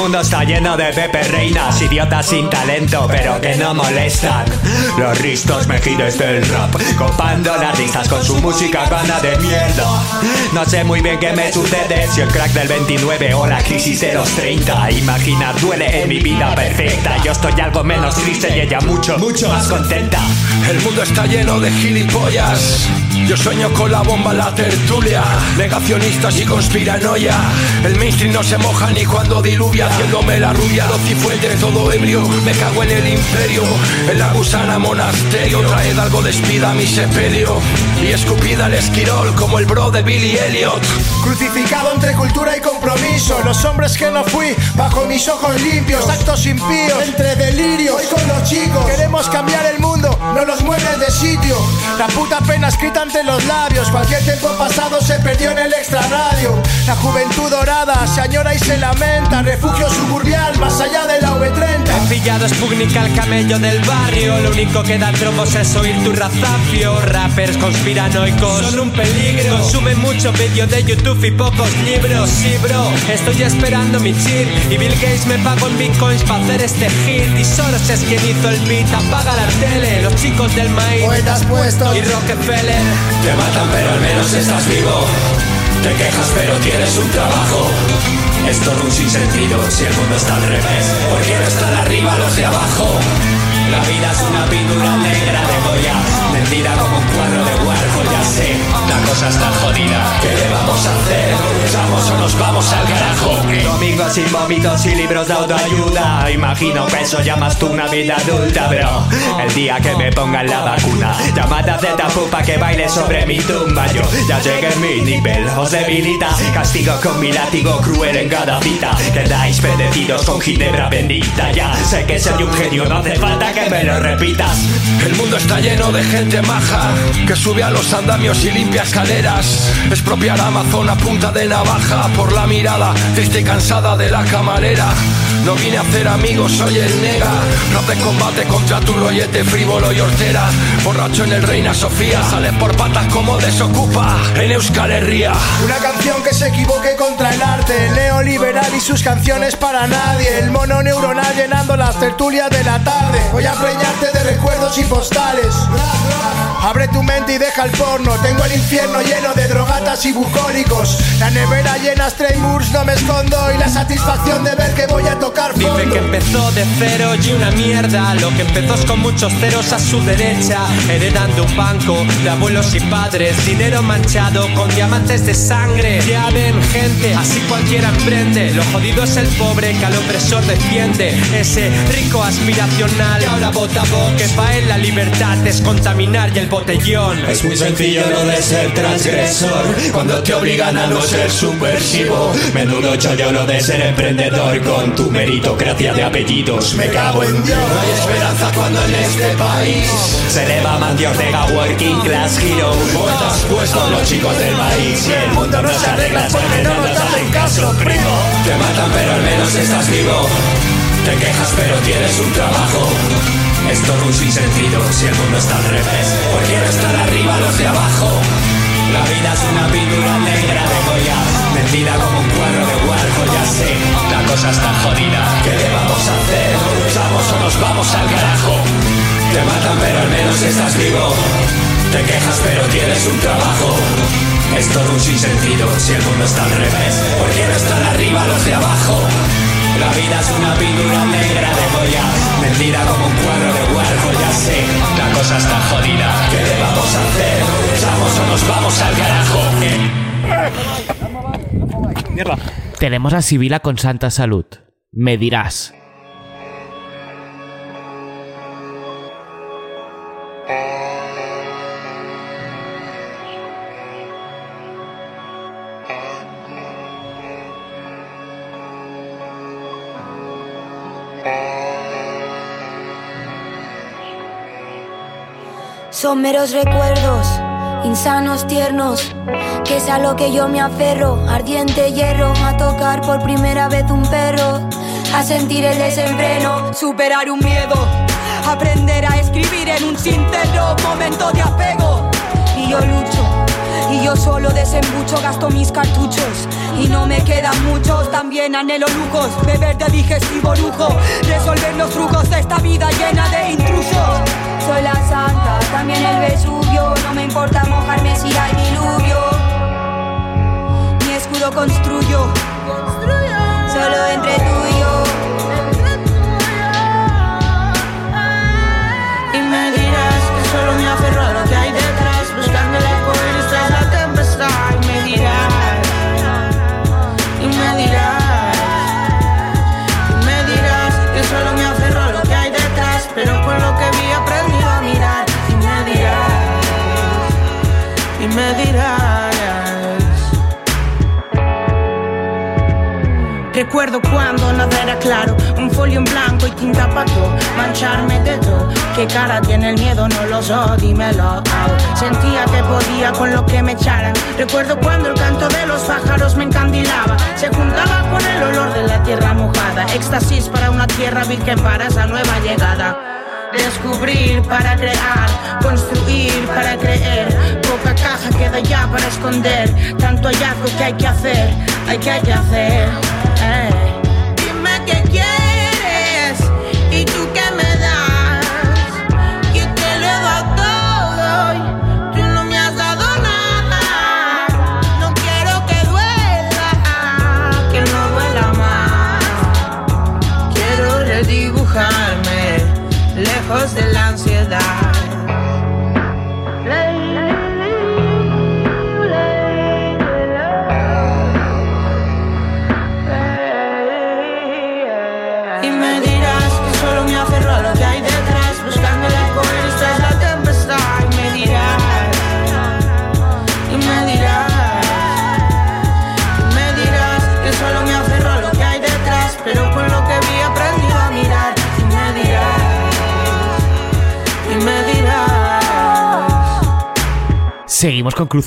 Mundo está lleno de Pepe Reinas, idiotas sin talento, pero que no molestan. Los ristos mejines del rap, copando las listas con su música gana de mierda. No sé muy bien qué me sucede, si el crack del 29 o la crisis de los 30. Imaginar duele en mi vida perfecta. Yo estoy algo menos triste y ella mucho, mucho más contenta. El mundo está lleno de gilipollas. Yo sueño con la bomba, la tertulia. Negacionistas y conspiranoia. El mainstream no se moja ni cuando diluvia, haciéndome la rubia. Los cifuentes, todo ebrio. Me cago en el imperio. En la gusana monasterio. Traed algo de espida a mi sepelio. Y escupida el esquirol como el bro de Billy Elliot. Crucificado entre cultura y compromiso Los hombres que no fui, bajo mis ojos limpios Actos impíos, entre delirios Hoy con los chicos, queremos cambiar el mundo No los mueves de sitio La puta pena escrita ante los labios Cualquier tiempo pasado se perdió en el extrarradio La juventud dorada se añora y se lamenta suburbial, más allá de la V30 He pillado Sputnik al camello del barrio Lo único que da tromos es oír tu razafio Rappers conspiranoicos Son un peligro. Consumen mucho vídeo de YouTube y pocos libros. Sí bro, estoy esperando mi chip. Y Bill Gates me pagó en bitcoins para hacer este hit. Y Soros es quien hizo el beat Apaga la tele, los chicos del maíz Poetas puestos. Y Rockefeller. Te matan pero al menos estás vivo. Te quejas pero tienes un trabajo. Es todo un sinsentido si el mundo está al revés. ¿Por qué no están arriba los de abajo? La vida es una pintura negra de Goya Vendida como un cuadro de Warhol, ya sé. La cosa está jodida. ¿Qué le vamos a hacer? ¿Luchamos o nos vamos al carajo? Domingos sin vómitos y libros de autoayuda. Imagino que eso llamas tú una vida adulta, bro. El día que me pongan la vacuna Llamada de pupa que baile sobre mi tumba. Yo ya llegué mi nivel, os debilita. Castigo con mi látigo cruel en cada cita. Quedáis bendecidos con ginebra bendita. Ya sé que soy un genio, no hace falta que me lo repitas. El mundo está lleno de gente maja Que sube a los andamios y limpia escaleras. Expropiar Amazon a punta de navaja Por la mirada triste y cansada de la camarera no vine a hacer amigos, soy el nega. Rap de combate contra tu rollete frívolo y hortera. Borracho en el Reina Sofía Sales por patas como desocupa en Euskal Herria. Una canción que se equivoque contra el arte El neoliberal y sus canciones para nadie. El mono neuronal llenando las tertulias de la tarde. Voy a preñarte de recuerdos y postales. Abre tu mente y deja el porno. Tengo el infierno lleno de drogatas y bucólicos. La nevera llena Moors, no me escondo. Y la satisfacción de ver que voy a tocar fondo. Dice que empezó de cero y una mierda. Lo que empezó es con muchos ceros a su derecha. Heredando un banco de abuelos y padres. Dinero manchado con diamantes de sangre. Ya ven gente, así cualquiera emprende Lo jodido es el pobre que al opresor defiende. Ese rico aspiracional que ahora vota Que pa' él la libertad es contaminar y el botellón. Es muy sencillo lo de ser transgresor. Cuando te obligan a no ser subversivo. Menudo chollo lo de ser emprendedor Con tu meritocracia de apellidos. Me cago en Dios. No hay esperanza cuando en este país Se eleva Mancio Ortega Working Class Hero. Poetas puestos los chicos del maíz. Y el mundo no se arregla porque no nos hacen caso, primo. Te matan pero al menos estás vivo. Te quejas pero tienes un trabajo. Es todo un sinsentido si el mundo está al revés. ¿Por qué no están arriba los de abajo? La vida es una pintura negra de Goya Vendida como un cuadro de Warhol, ya sé La cosa está jodida ¿Qué le vamos a hacer? ¿O luchamos o nos vamos al carajo? Te matan pero al menos estás vivo Te quejas pero tienes un trabajo Es todo un sinsentido si el mundo está al revés ¿Por qué no están arriba los de abajo? La vida es una pintura negra de Goya Vendida como un cuadro de Warhol, ya sé La cosa está jodida ¿Qué le vamos a hacer? ¿Luchamos o nos vamos al carajo? Mierda. Tenemos a Sibila con Santa Salud. Me dirás. Son meros recuerdos, insanos, tiernos, que es a lo que yo me aferro. Ardiente hierro, a tocar por primera vez un perro, a sentir el desenfreno, superar un miedo, aprender a escribir en un sincero momento de apego. Y yo lucho. Y yo solo desembucho, gasto mis cartuchos Y no me quedan muchos, también anhelo lujos Beber de digestivo lujo Resolver los trucos de esta vida llena de intrusos soy la santa, también el Vesubio. No me importa mojarme si hay diluvio. Mi escudo construyo, solo entre tú y yo. Y me dirás que solo me aferro Recuerdo cuando nada era claro, un folio en blanco y tinta pato, mancharme de todo. ¿Qué cara tiene el miedo? No lo sé, dímelo. au. Sentía que podía con lo que me echaran. Recuerdo cuando el canto de los pájaros me encandilaba, se juntaba con el olor de la tierra mojada. Éxtasis para una tierra virgen para esa nueva llegada. Descubrir para crear, construir para creer. Poca caja queda ya para esconder. Tanto hallazgo que hay que hacer, hay que hacer.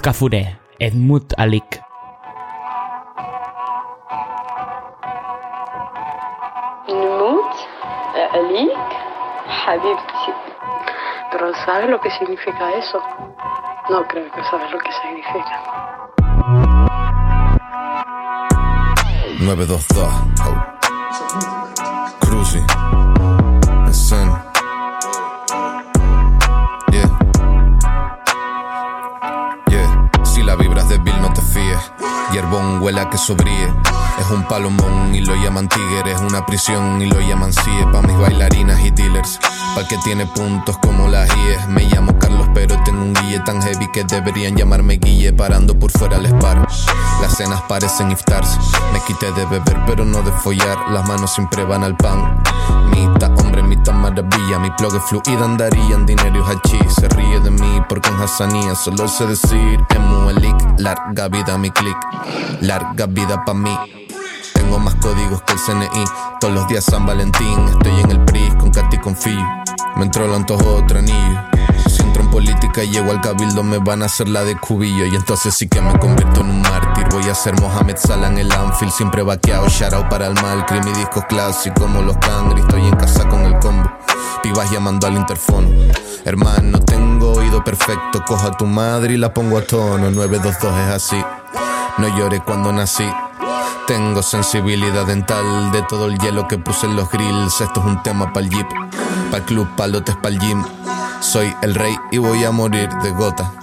Cafuné, Edmund Alik. Eh, Pero ¿sabes lo que significa eso? No creo que sabes lo que significa. 922 oh. Cruising Hierbón huela que sobríe es un palomón y lo llaman tigre, es una prisión y lo llaman CIE pa' mis bailarinas y dealers. Pa' que tiene puntos como las IES. Me llamo Carlos, pero tengo un guille tan heavy que deberían llamarme Guille. Parando por fuera les paro. Las cenas parecen iftars. Me quité de beber, pero no de follar. Las manos siempre van al pan. Mitad hombre, mitad maravilla. Mi plug es fluida, andarían dinero y hachi. Se ríe de mí porque en Hassanía solo sé decir Emu Elik. Larga vida mi click. Larga vida pa' mí. Tengo más códigos que el CNI. Todos los días San Valentín. Estoy en el PRI con Katy con Confío. Me entró el antojo otro anillo. Si entro en política y llego al cabildo, me van a hacer la de cubillo. Y entonces sí que me convierto en un mártir. Voy a ser Mohamed Salah en el Anfield. Siempre vaqueado, shout para el mal. Crimi discos clásicos como los Cangri. Estoy en casa con el combo. Pibas llamando al interfono. Hermano, tengo oído perfecto. Cojo a tu madre y la pongo a tono. 922 es así. No lloré cuando nací. Tengo sensibilidad dental de todo el hielo que puse en los grills. Esto es un tema pa'l jeep, pa'l club, palotes pa'l gym. Soy el rey y voy a morir de gota.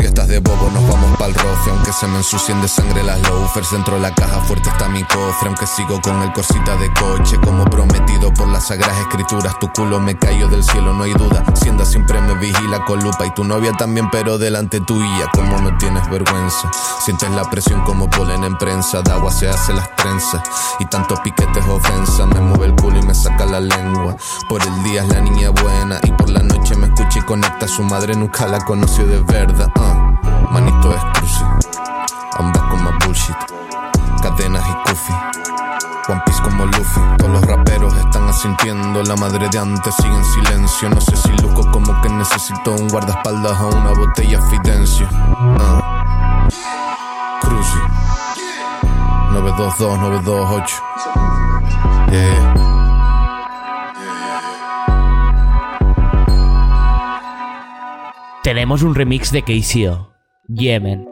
Si estás de bobo, nos vamos pa'l rofe. Aunque se me ensucien de sangre las loafers. Dentro de la caja fuerte está mi cofre. Aunque sigo con el corsita de coche. Como prometido por las sagradas escrituras. Tu culo me cayó del cielo, no hay duda. Sienda siempre me vigila con lupa. Y tu novia también, pero delante tuya. Como no tienes vergüenza. Sientes la presión como polen en prensa. De agua se hace las trenzas. Y tantos piquetes ofensa. Me mueve el culo y me saca la lengua. Por el día es la niña buena. Y por la noche me escucha y conecta. Su madre nunca la conoció de verdad. Uh. Manito es cruci. Amba con más bullshit. Cadenas y kufi. One Piece como Luffy. Todos los raperos están asintiendo. La madre de antes sigue en silencio. No sé si luco como que necesito un guardaespaldas o una botella Fidencio. Uh. Cruci. 922, 928. Yeah. Tenemos un remix de KCO, Yemen. Me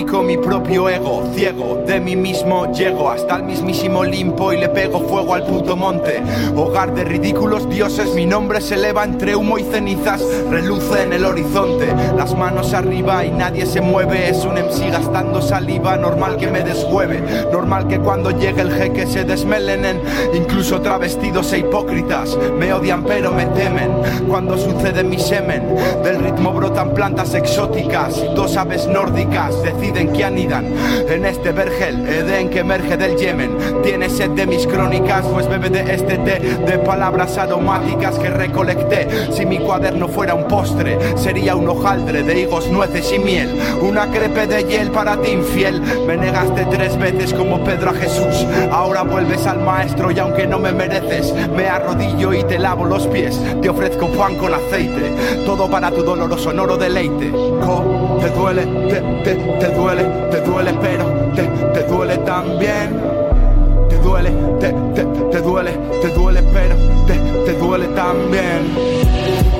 da pánico mi propio ego, ciego, de mí mismo llego hasta el mismísimo limpo y le pego fuego al puto monte. Hogar de ridículos dioses, mi nombre se eleva entre humo y cenizas, reluce en el horizonte. Las manos arriba y nadie se mueve, es un MC gastando saliva, normal que me deshueve, normal que cuando llegue el jeque se desmelenen, incluso travestidos e hipócritas. Me odian pero me temen cuando sucede mi semen. Del ritmo brotan plantas exóticas dos aves nórdicas deciden que anidan en este vergel, Edén que emerge del Yemen. Tiene sed de mis crónicas, pues bebe de este té de palabras aromáticas que recolecté. Si mi cuaderno fuera un postre, sería un hojaldre de higos, nueces y miel. Una crepe de hiel para ti infiel. Me negaste tres veces como Pedro a Jesús. Ahora vuelves al maestro y aunque no me mereces, me arrodillo y te lavo los pies. Te ofrezco pan con aceite, todo para tu doloroso sonoro deleite. Te duele, te, te, te duele, te duele, pero te, te duele también. Te duele, te, te, te duele, te duele, pero te, te duele también.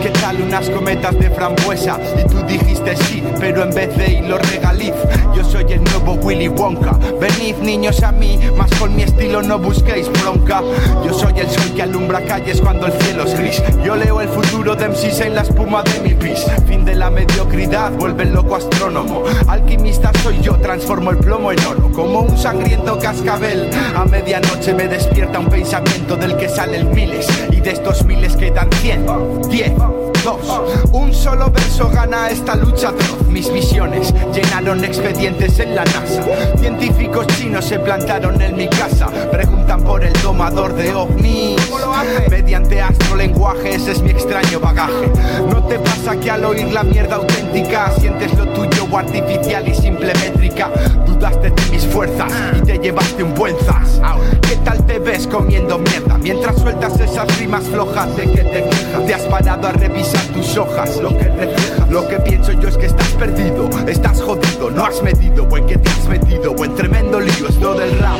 ¿Qué unas cometas de frambuesa? Y tú dijiste sí, pero en vez de hilo regaliz. Yo soy el nuevo Willy Wonka. Venid niños a mí, más con mi estilo no busquéis bronca. Yo soy el sol que alumbra calles cuando el cielo es gris. Yo leo el futuro de MCs en la espuma de mi pis. Fin de la mediocridad, vuelve el loco astrónomo. Alquimista soy yo, transformo el plomo en oro. Como un sangriento cascabel. A medianoche me despierta un pensamiento del que salen miles. Y de estos miles quedan cien, diez. Un solo verso gana esta lucha. Mis visiones llenaron expedientes en la NASA. Científicos chinos se plantaron en mi casa. Preguntan por el domador de ovnis. Mediante astrolenguaje, ese es mi extraño bagaje. ¿No te pasa que al oír la mierda auténtica sientes lo tuyo artificial y simple métrica? Dudaste de mis fuerzas y te llevaste un buen zas. ¿Qué tal te ves comiendo mierda? Mientras sueltas esas rimas flojas de que te quejas. Te has parado a revisar tus hojas, lo que refleja. Lo que pienso yo es que estás perdido, estás jodido, no has medido, o en que te has metido, o en tremendo lío, es lo del rap.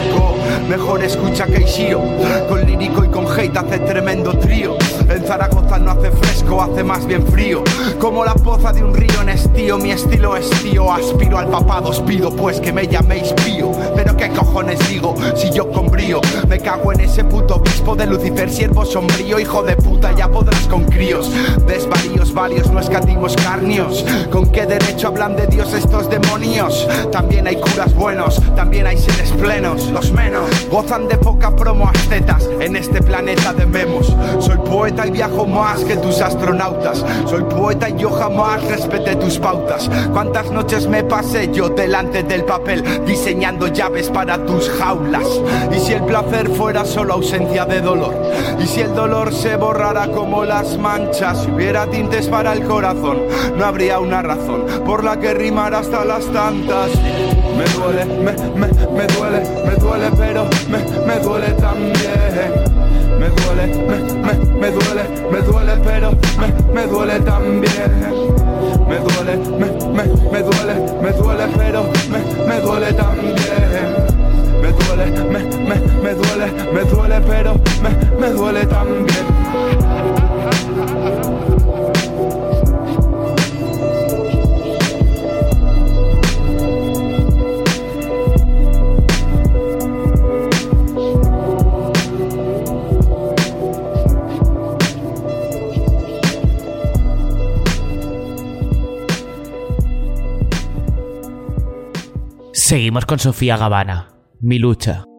Mejor escucha que Ishio, con lírico y con hate hace tremendo trío. En Zaragoza no hace fresco, hace más bien frío. Como la poza de un río en estío, mi estilo es tío. Aspiro al papado, os pido pues que me llaméis pío. Pero qué cojones digo, si yo con brío me cago en ese puto obispo de Lucifer, siervo sombrío, hijo de puta, ya podrás con críos. Desvaríos varios, no escatimos carnios. ¿Con qué derecho hablan de Dios estos demonios? También hay curas buenos, también hay seres plenos, los menos. Gozan de poca promo ascetas en este planeta de memos. Soy poeta y viajo más que tus astronautas. Soy poeta y yo jamás respeté tus pautas. ¿Cuántas noches me pasé yo delante del papel diseñando llaves para tus jaulas? Y si el placer fuera solo ausencia de dolor, y si el dolor se borrara como las manchas, si hubiera tintes para el corazón, no habría una razón por la que rimar hasta las tantas. Me duele, me, me, me duele, me duele, pero me, me duele también. Me duele, me, me, me duele, me duele, pero me, me duele también. Me duele, me, me, me duele, me duele, pero me, me duele también. Me duele, me, me, me duele, me duele, pero me, me duele también. Seguimos con Sofía Gavana. Mi lucha.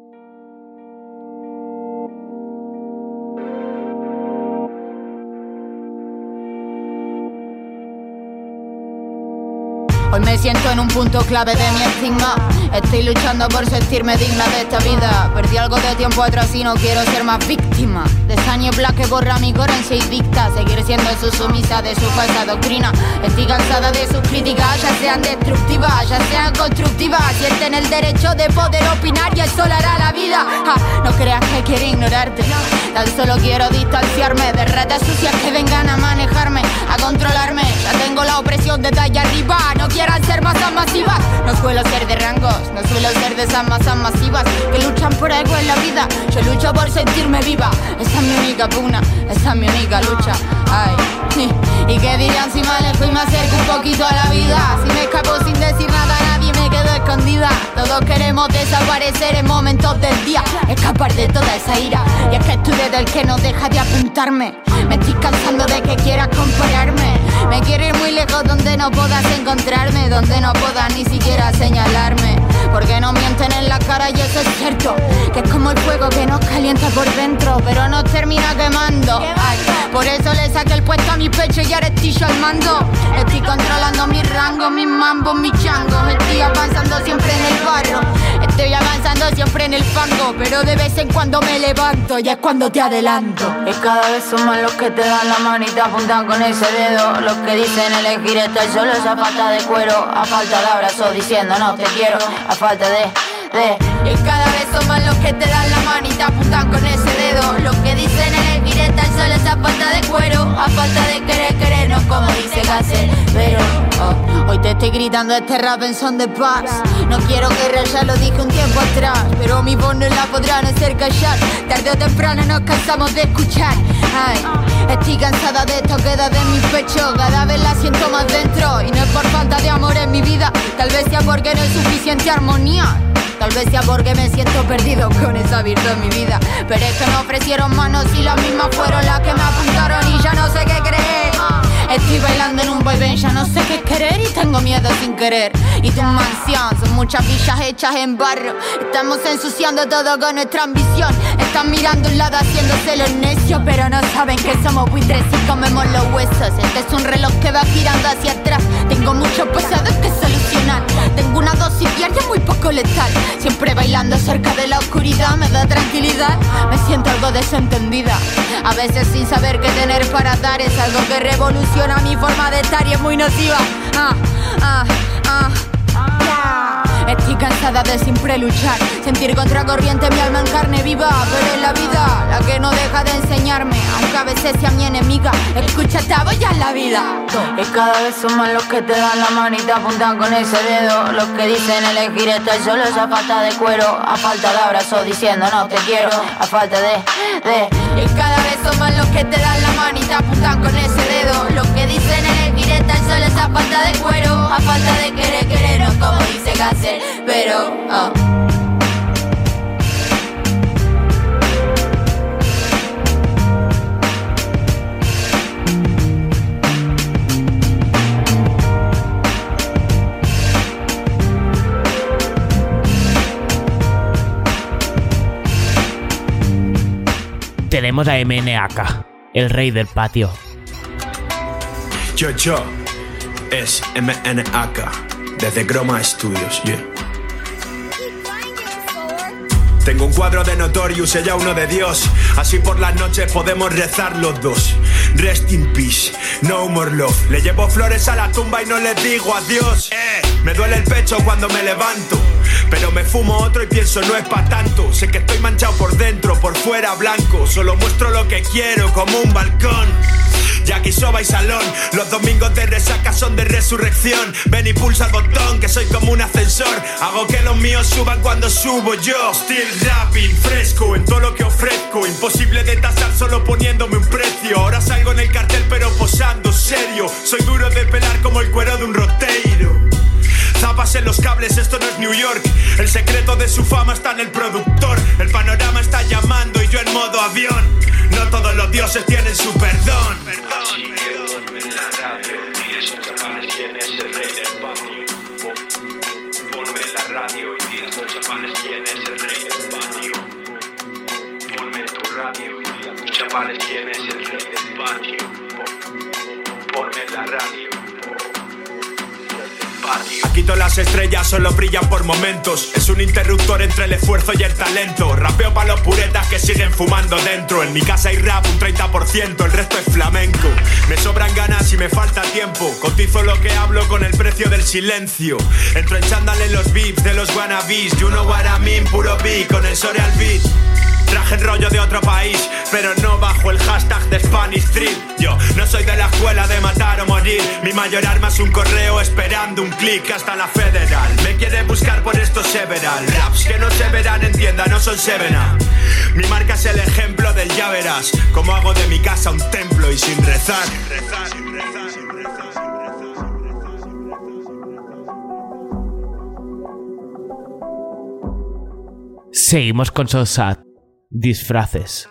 Hoy me siento en un punto clave de mi estigma. Estoy luchando por sentirme digna de esta vida. Perdí algo de tiempo atrás y no quiero ser más víctima. De esa niebla que borra mi coherencia y dicta. Seguir siendo su sumisa de su falsa doctrina. Estoy cansada de sus críticas, ya sean destructivas, ya sean constructivas. Sienten el derecho de poder opinar y el sol hará la vida. Ja, no creas que quiero ignorarte. Tan solo quiero distanciarme de redes sucias que vengan a manejarme, a controlarme. Ya tengo la opresión desde allá arriba. Quieran ser masas masivas. No suelo ser de rangos, no suelo ser de esas masas masivas que luchan por algo en la vida. Yo lucho por sentirme viva. Esa es mi única pugna, esa es mi única lucha. Ay, y qué dirían si me alejo y me acerco un poquito a la vida. Si me escapo sin decir nada a nadie, me quedo escondida. Todos queremos desaparecer en momentos del día, escapar de toda esa ira. Y es que tú eres el que no deja de apuntarme. Me estoy cansando de que quieras compararme. Me quiero ir muy lejos donde no puedas encontrarme, donde no puedas ni siquiera señalarme. Porque no mienten en la cara y eso es cierto. Que es como el fuego que nos calienta por dentro, pero nos termina quemando. Ay, por eso le saqué el puesto a mi pecho y ahora estoy yo al mando. Estoy controlando mi rango, mis mambos, mis changos. Estoy avanzando siempre en el barro. Estoy avanzando siempre en el fango, pero de vez en cuando me levanto y es cuando te adelanto. Y cada vez son más los que te dan la mano y te apuntan con ese dedo. Los que dicen elegir estar solo esa de cuero. A falta de abrazo diciendo no te quiero. A falta de, Y cada vez son más los que te dan la mano y te apuntan con ese dedo. Los que dicen elegir estar solo esa falta de cuero. A falta de querer querernos como dice Gassel. Pero oh, hoy te estoy gritando este rap en son de paz. No quiero guerra, ya lo dije un tiempo atrás. Pero mi voz no la podrán hacer callar. Tarde o temprano nos cansamos de escuchar. Estoy cansada de esto, queda de mi pecho. Cada vez la siento más dentro. Y no es por falta de amor en mi vida. Tal vez sea porque no hay suficiente armonía. Tal vez sea porque me siento perdido con esa virtud en mi vida. Pero es que me ofrecieron manos y las mismas fueron las que me apuntaron y ya no sé qué creer. Estoy bailando en un band, ya no sé qué querer y tengo miedo sin querer. Y tu mansión son muchas villas hechas en barro. Estamos ensuciando todo con nuestra ambición. Están mirando un lado haciéndose los necios, pero no saben que somos buitres y comemos los huesos. Este es un reloj que va girando hacia atrás. Tengo muchos pasados que solucionar. Tengo una dosis diaria muy poco letal. Siempre bailando cerca de la oscuridad me da tranquilidad. Me siento algo desentendida. A veces sin saber qué tener para dar es algo que revoluciona mi forma de estar y es muy nociva. Ah, ah, ah. Estoy cansada de siempre luchar, sentir contracorriente mi alma en carne viva, pero es la vida la que no deja de enseñarme, aunque a veces sea mi enemiga. Escúchate, voy a la vida. Y cada vez son más los que te dan la mano y te apuntan con ese dedo. Los que dicen elegir estar solo esa falta de cuero, a falta de abrazo diciendo no te quiero, a falta de, de. Y cada vez son más los que te dan la mano y te apuntan con ese dedo. Los que dicen elegir estar solo esa falta de cuero, a falta de querer, querer, no como dice Cáncer, pero. oh. Tenemos a MNAK, el rey del patio. Yo, yo, es MNAK, desde Groma Studios, yeah. Tengo un cuadro de Notorious, ella uno de Dios. Así por las noches podemos rezar los dos. Rest in peace, no more love. Le llevo flores a la tumba y no le digo adiós. Eh, me duele el pecho cuando me levanto. Pero me fumo otro y pienso no es pa' tanto. Sé que estoy manchado por dentro, por fuera blanco. Solo muestro lo que quiero como un balcón. Jackie Soba y Salón, los domingos de resaca son de resurrección. Ven y pulsa el botón, que soy como un ascensor. Hago que los míos suban cuando subo yo. Still rapping, fresco en todo lo que ofrezco. Imposible de tasar solo poniéndome un precio. Ahora salgo en el cartel, pero posando serio. Soy duro de pelar como el cuero de un roteiro. Zapas en los cables, esto no es New York. El secreto de su fama está en el productor. El panorama está llamando y yo en modo avión. No todos los dioses tienen su perdón. Radio y di a los chavales quién es el rey del patio. Ponme tu radio y di a los chavales quién es el rey del patio. Ponme la radio. Aquí todas las estrellas solo brillan por momentos. Es un interruptor entre el esfuerzo y el talento. Rapeo para los puretas que siguen fumando dentro. En mi casa hay rap un 30%, el resto es flamenco. Me sobran ganas y me falta tiempo. Cotizo lo que hablo con el precio del silencio. Entro en chándal en los beats de los wannabes. You know what puro beat con el Soreal beat. Traje el rollo de otro país, pero no bajo el hashtag de Spanish Street. Yo no soy de la escuela de matar o morir. Mi mayor arma es un correo esperando un clic hasta la federal. Me quiere buscar por estos several. Raps que no se verán en tienda, no son sevena. Mi marca es el ejemplo del ya. Como hago de mi casa un templo y sin rezar. Seguimos con Sosat. Disfraces.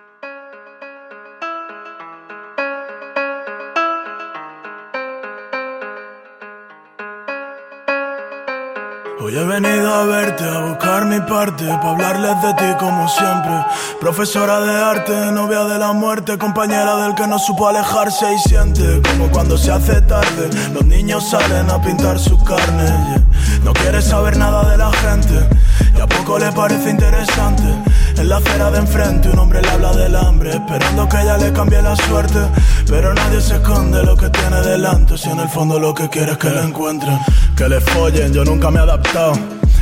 Hoy he venido a verte, a buscar mi parte, para hablarles de ti como siempre. Profesora de arte, novia de la muerte, compañera del que no supo alejarse y siente como cuando se hace tarde. Los niños salen a pintar su carne. yeah. No quiere saber nada de la gente y a poco le parece interesante. La acera de enfrente un hombre le habla del hambre, esperando que ella le cambie la suerte. Pero nadie se esconde lo que tiene delante, si en el fondo lo que quiere es que le encuentren. Que le follen, yo nunca me he adaptado.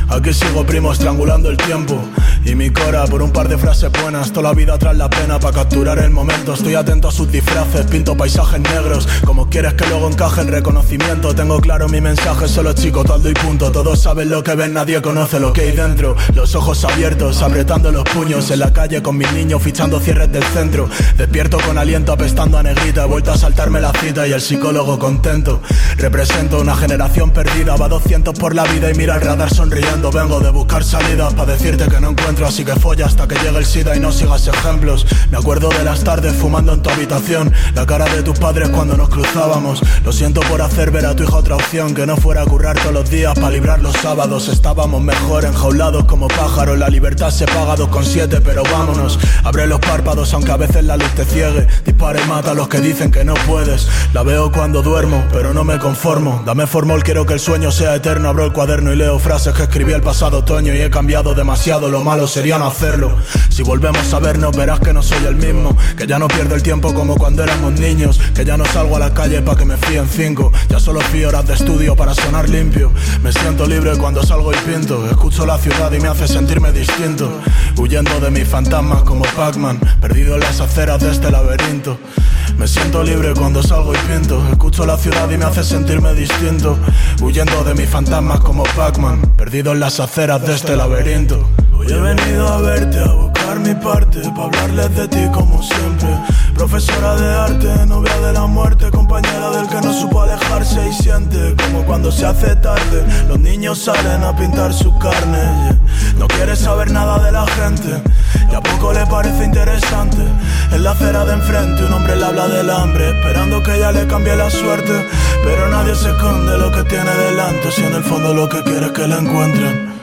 Aquí sigo primo estrangulando el tiempo Y mi cora por un par de frases buenas. Toda la vida tras la pena para capturar el momento. Estoy atento a sus disfraces, pinto paisajes negros. Como quieres que luego encaje el reconocimiento. Tengo claro mi mensaje, solo chico, taldo y punto. Todos saben lo que ven, nadie conoce lo que hay dentro. Los ojos abiertos, apretando los puños En la calle con mis niños, fichando cierres del centro. Despierto con aliento, apestando a negrita. He vuelto a saltarme la cita y el psicólogo contento. Represento una generación perdida. Va 200 por la vida y mira el radar sonriendo. Vengo de buscar salidas para decirte que no encuentro así que folla hasta que llegue el SIDA y no sigas ejemplos. Me acuerdo de las tardes fumando en tu habitación, la cara de tus padres cuando nos cruzábamos. Lo siento por hacer ver a tu hija otra opción, que no fuera a currar todos los días para librar los sábados. Estábamos mejor enjaulados como pájaros, la libertad se paga dos con siete, pero vámonos. Abre los párpados aunque a veces la luz te ciegue. Dispara y mata a los que dicen que no puedes. La veo cuando duermo, pero no me conformo. Dame formol, quiero que el sueño sea eterno. Abro el cuaderno y leo frases que escribí el pasado otoño y he cambiado demasiado. Lo malo sería no hacerlo. Si volvemos a vernos, verás que no soy el mismo. Que ya no pierdo el tiempo como cuando éramos niños. Que ya no salgo a la calle para que me fíen cinco. Ya solo fío horas de estudio para sonar limpio. Me siento libre cuando salgo y pinto. Escucho la ciudad y me hace sentirme distinto. Huyendo de mis fantasmas como Pac-Man. Perdido en las aceras de este laberinto. Me siento libre cuando salgo y pinto. Escucho la ciudad y me hace sentirme distinto. Huyendo de mis fantasmas como Pac-Man. Perdido en las aceras de este laberinto. He venido a verte, a buscar mi parte, para hablarles de ti como siempre. Profesora de arte, novia de la muerte, compañera del que no supo alejarse y siente como cuando se hace tarde. Los niños salen a pintar su carne. yeah. No quiere saber nada de la gente y a poco le parece interesante. En la acera de enfrente un hombre le habla del hambre, esperando que ella le cambie la suerte. Pero nadie se esconde lo que tiene delante, si en el fondo lo que quiere es que la encuentren.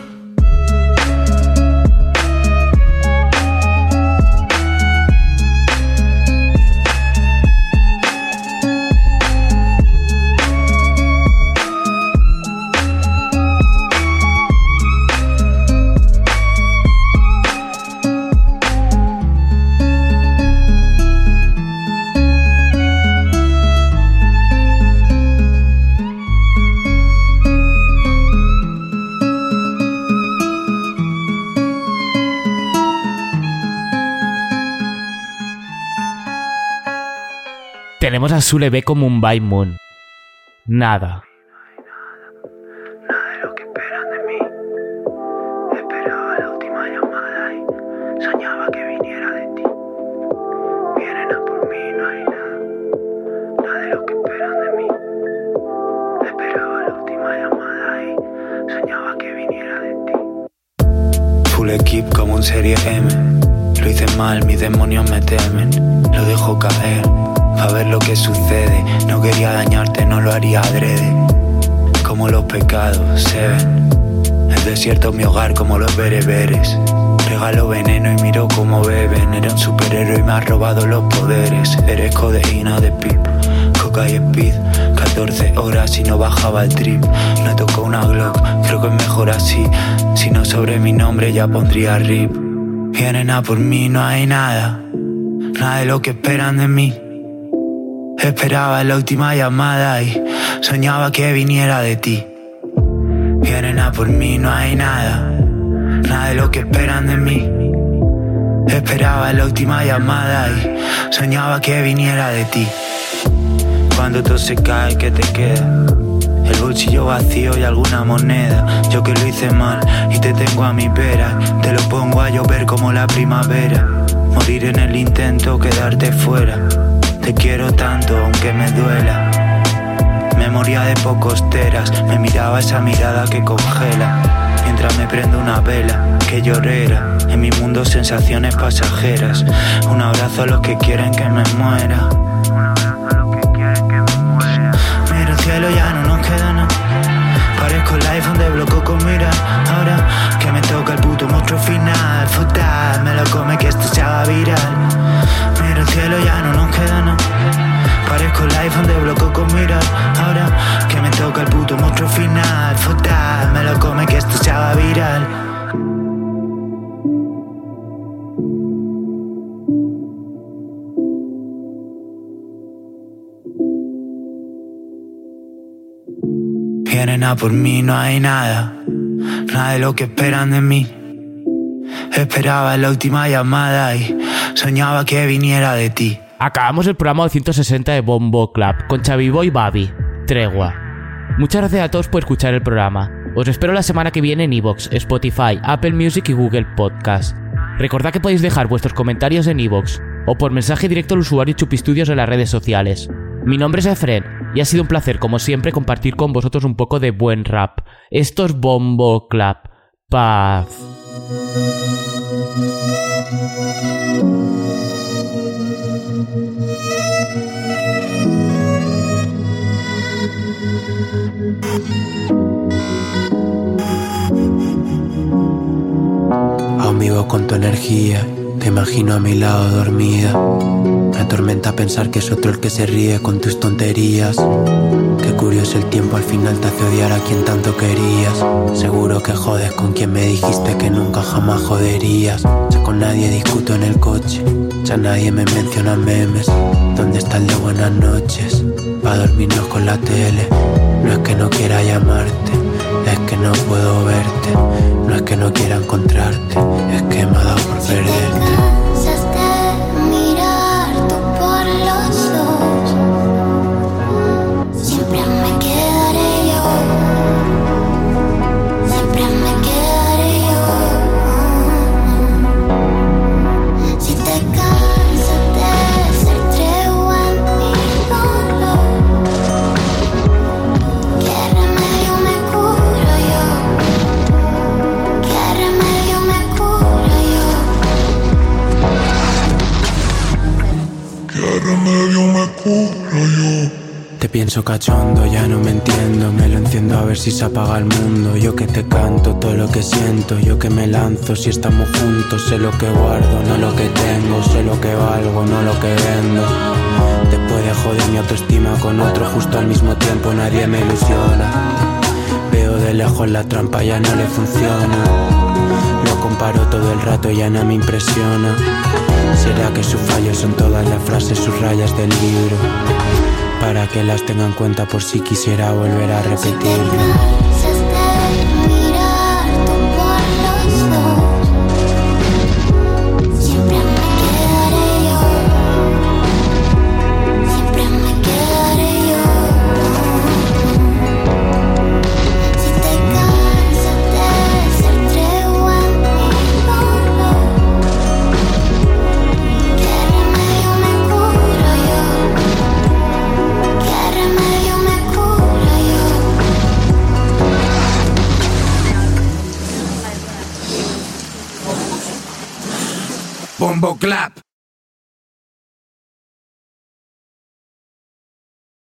Llamada y soñaba que viniera de ti. Full equip como un serie M. Lo hice mal, mis demonios me temen. Lo dejo caer, a ver lo que sucede. No quería dañarte, no lo haría adrede. Como los pecados se ven. El desierto es mi hogar como los bereberes. Regalo veneno y miro cómo beben. Era un superhéroe y me ha robado los poderes. Eres codeína de pip, coca y speed. 14 horas y no bajaba el trip. No tocó una Glock, creo que es mejor así. Si no sobre mi nombre ya pondría rip. Vienen a por mí, no hay nada. Nada de lo que esperan de mí. Esperaba la última llamada y soñaba que viniera de ti. Vienen a por mí, no hay nada. Nada de lo que esperan de mí. Esperaba la última llamada y soñaba que viniera de ti. Cuando todo se cae, ¿qué te queda? El bolsillo vacío y alguna moneda. Yo que lo hice mal y te tengo a mi vera. Te lo pongo a llover como la primavera. Morir en el intento, quedarte fuera. Te quiero tanto, aunque me duela. Memoria de pocos teras. Me miraba esa mirada que congela. Mientras me prendo una vela, que llorera. En mi mundo sensaciones pasajeras. Un abrazo a los que quieren que me muera. Mira el cielo, ya no nos queda nada. Parezco el iPhone de bloco con mira. Ahora que me toca el puto monstruo final. Futa, me lo come que esto se haga viral. Mira el cielo, ya no nos queda nada. Parezco el iPhone de bloco con mira. Ahora que me toca el puto monstruo final. Futa, me lo come que esto se haga viral. Vienen a por mí, no hay nada, nada de lo que esperan de mí. Esperaba la última llamada y soñaba que viniera de ti. Acabamos el programa 260 de Bombo Club con Chavivo y Babi. Tregua. Muchas gracias a todos por escuchar el programa. Os espero la semana que viene en Evox, Spotify, Apple Music y Google Podcast. Recordad que podéis dejar vuestros comentarios en Evox o por mensaje directo al usuario Chupistudios en las redes sociales. Mi nombre es Efren y ha sido un placer, como siempre, compartir con vosotros un poco de buen rap. Esto es Bombo Club. Paz. Aún vivo con tu energía, te imagino a mi lado dormida. Me atormenta pensar que es otro el que se ríe con tus tonterías. Curioso el tiempo al final te hace odiar a quien tanto querías. Seguro que jodes con quien me dijiste que nunca jamás joderías. Ya con nadie discuto en el coche, ya nadie me menciona memes. ¿Dónde está el de buenas noches? Pa' dormirnos con la tele. No es que no quiera llamarte, es que no puedo verte. No es que no quiera encontrarte, es que me ha dado por perderte. Te pienso cachondo, ya no me entiendo. Me lo enciendo a ver si se apaga el mundo. Yo que te canto todo lo que siento. Yo que me lanzo si estamos juntos. Sé lo que guardo, no lo que tengo. Sé lo que valgo, no lo que vendo. Después de joder mi autoestima con otro justo al mismo tiempo, nadie me ilusiona. Veo de lejos la trampa, ya no le funciona. Comparo todo el rato, ya no me impresiona. ¿Será que sus fallos son todas las frases, sus rayas del libro? Para que las tenga en cuenta por si quisiera volver a repetirlo.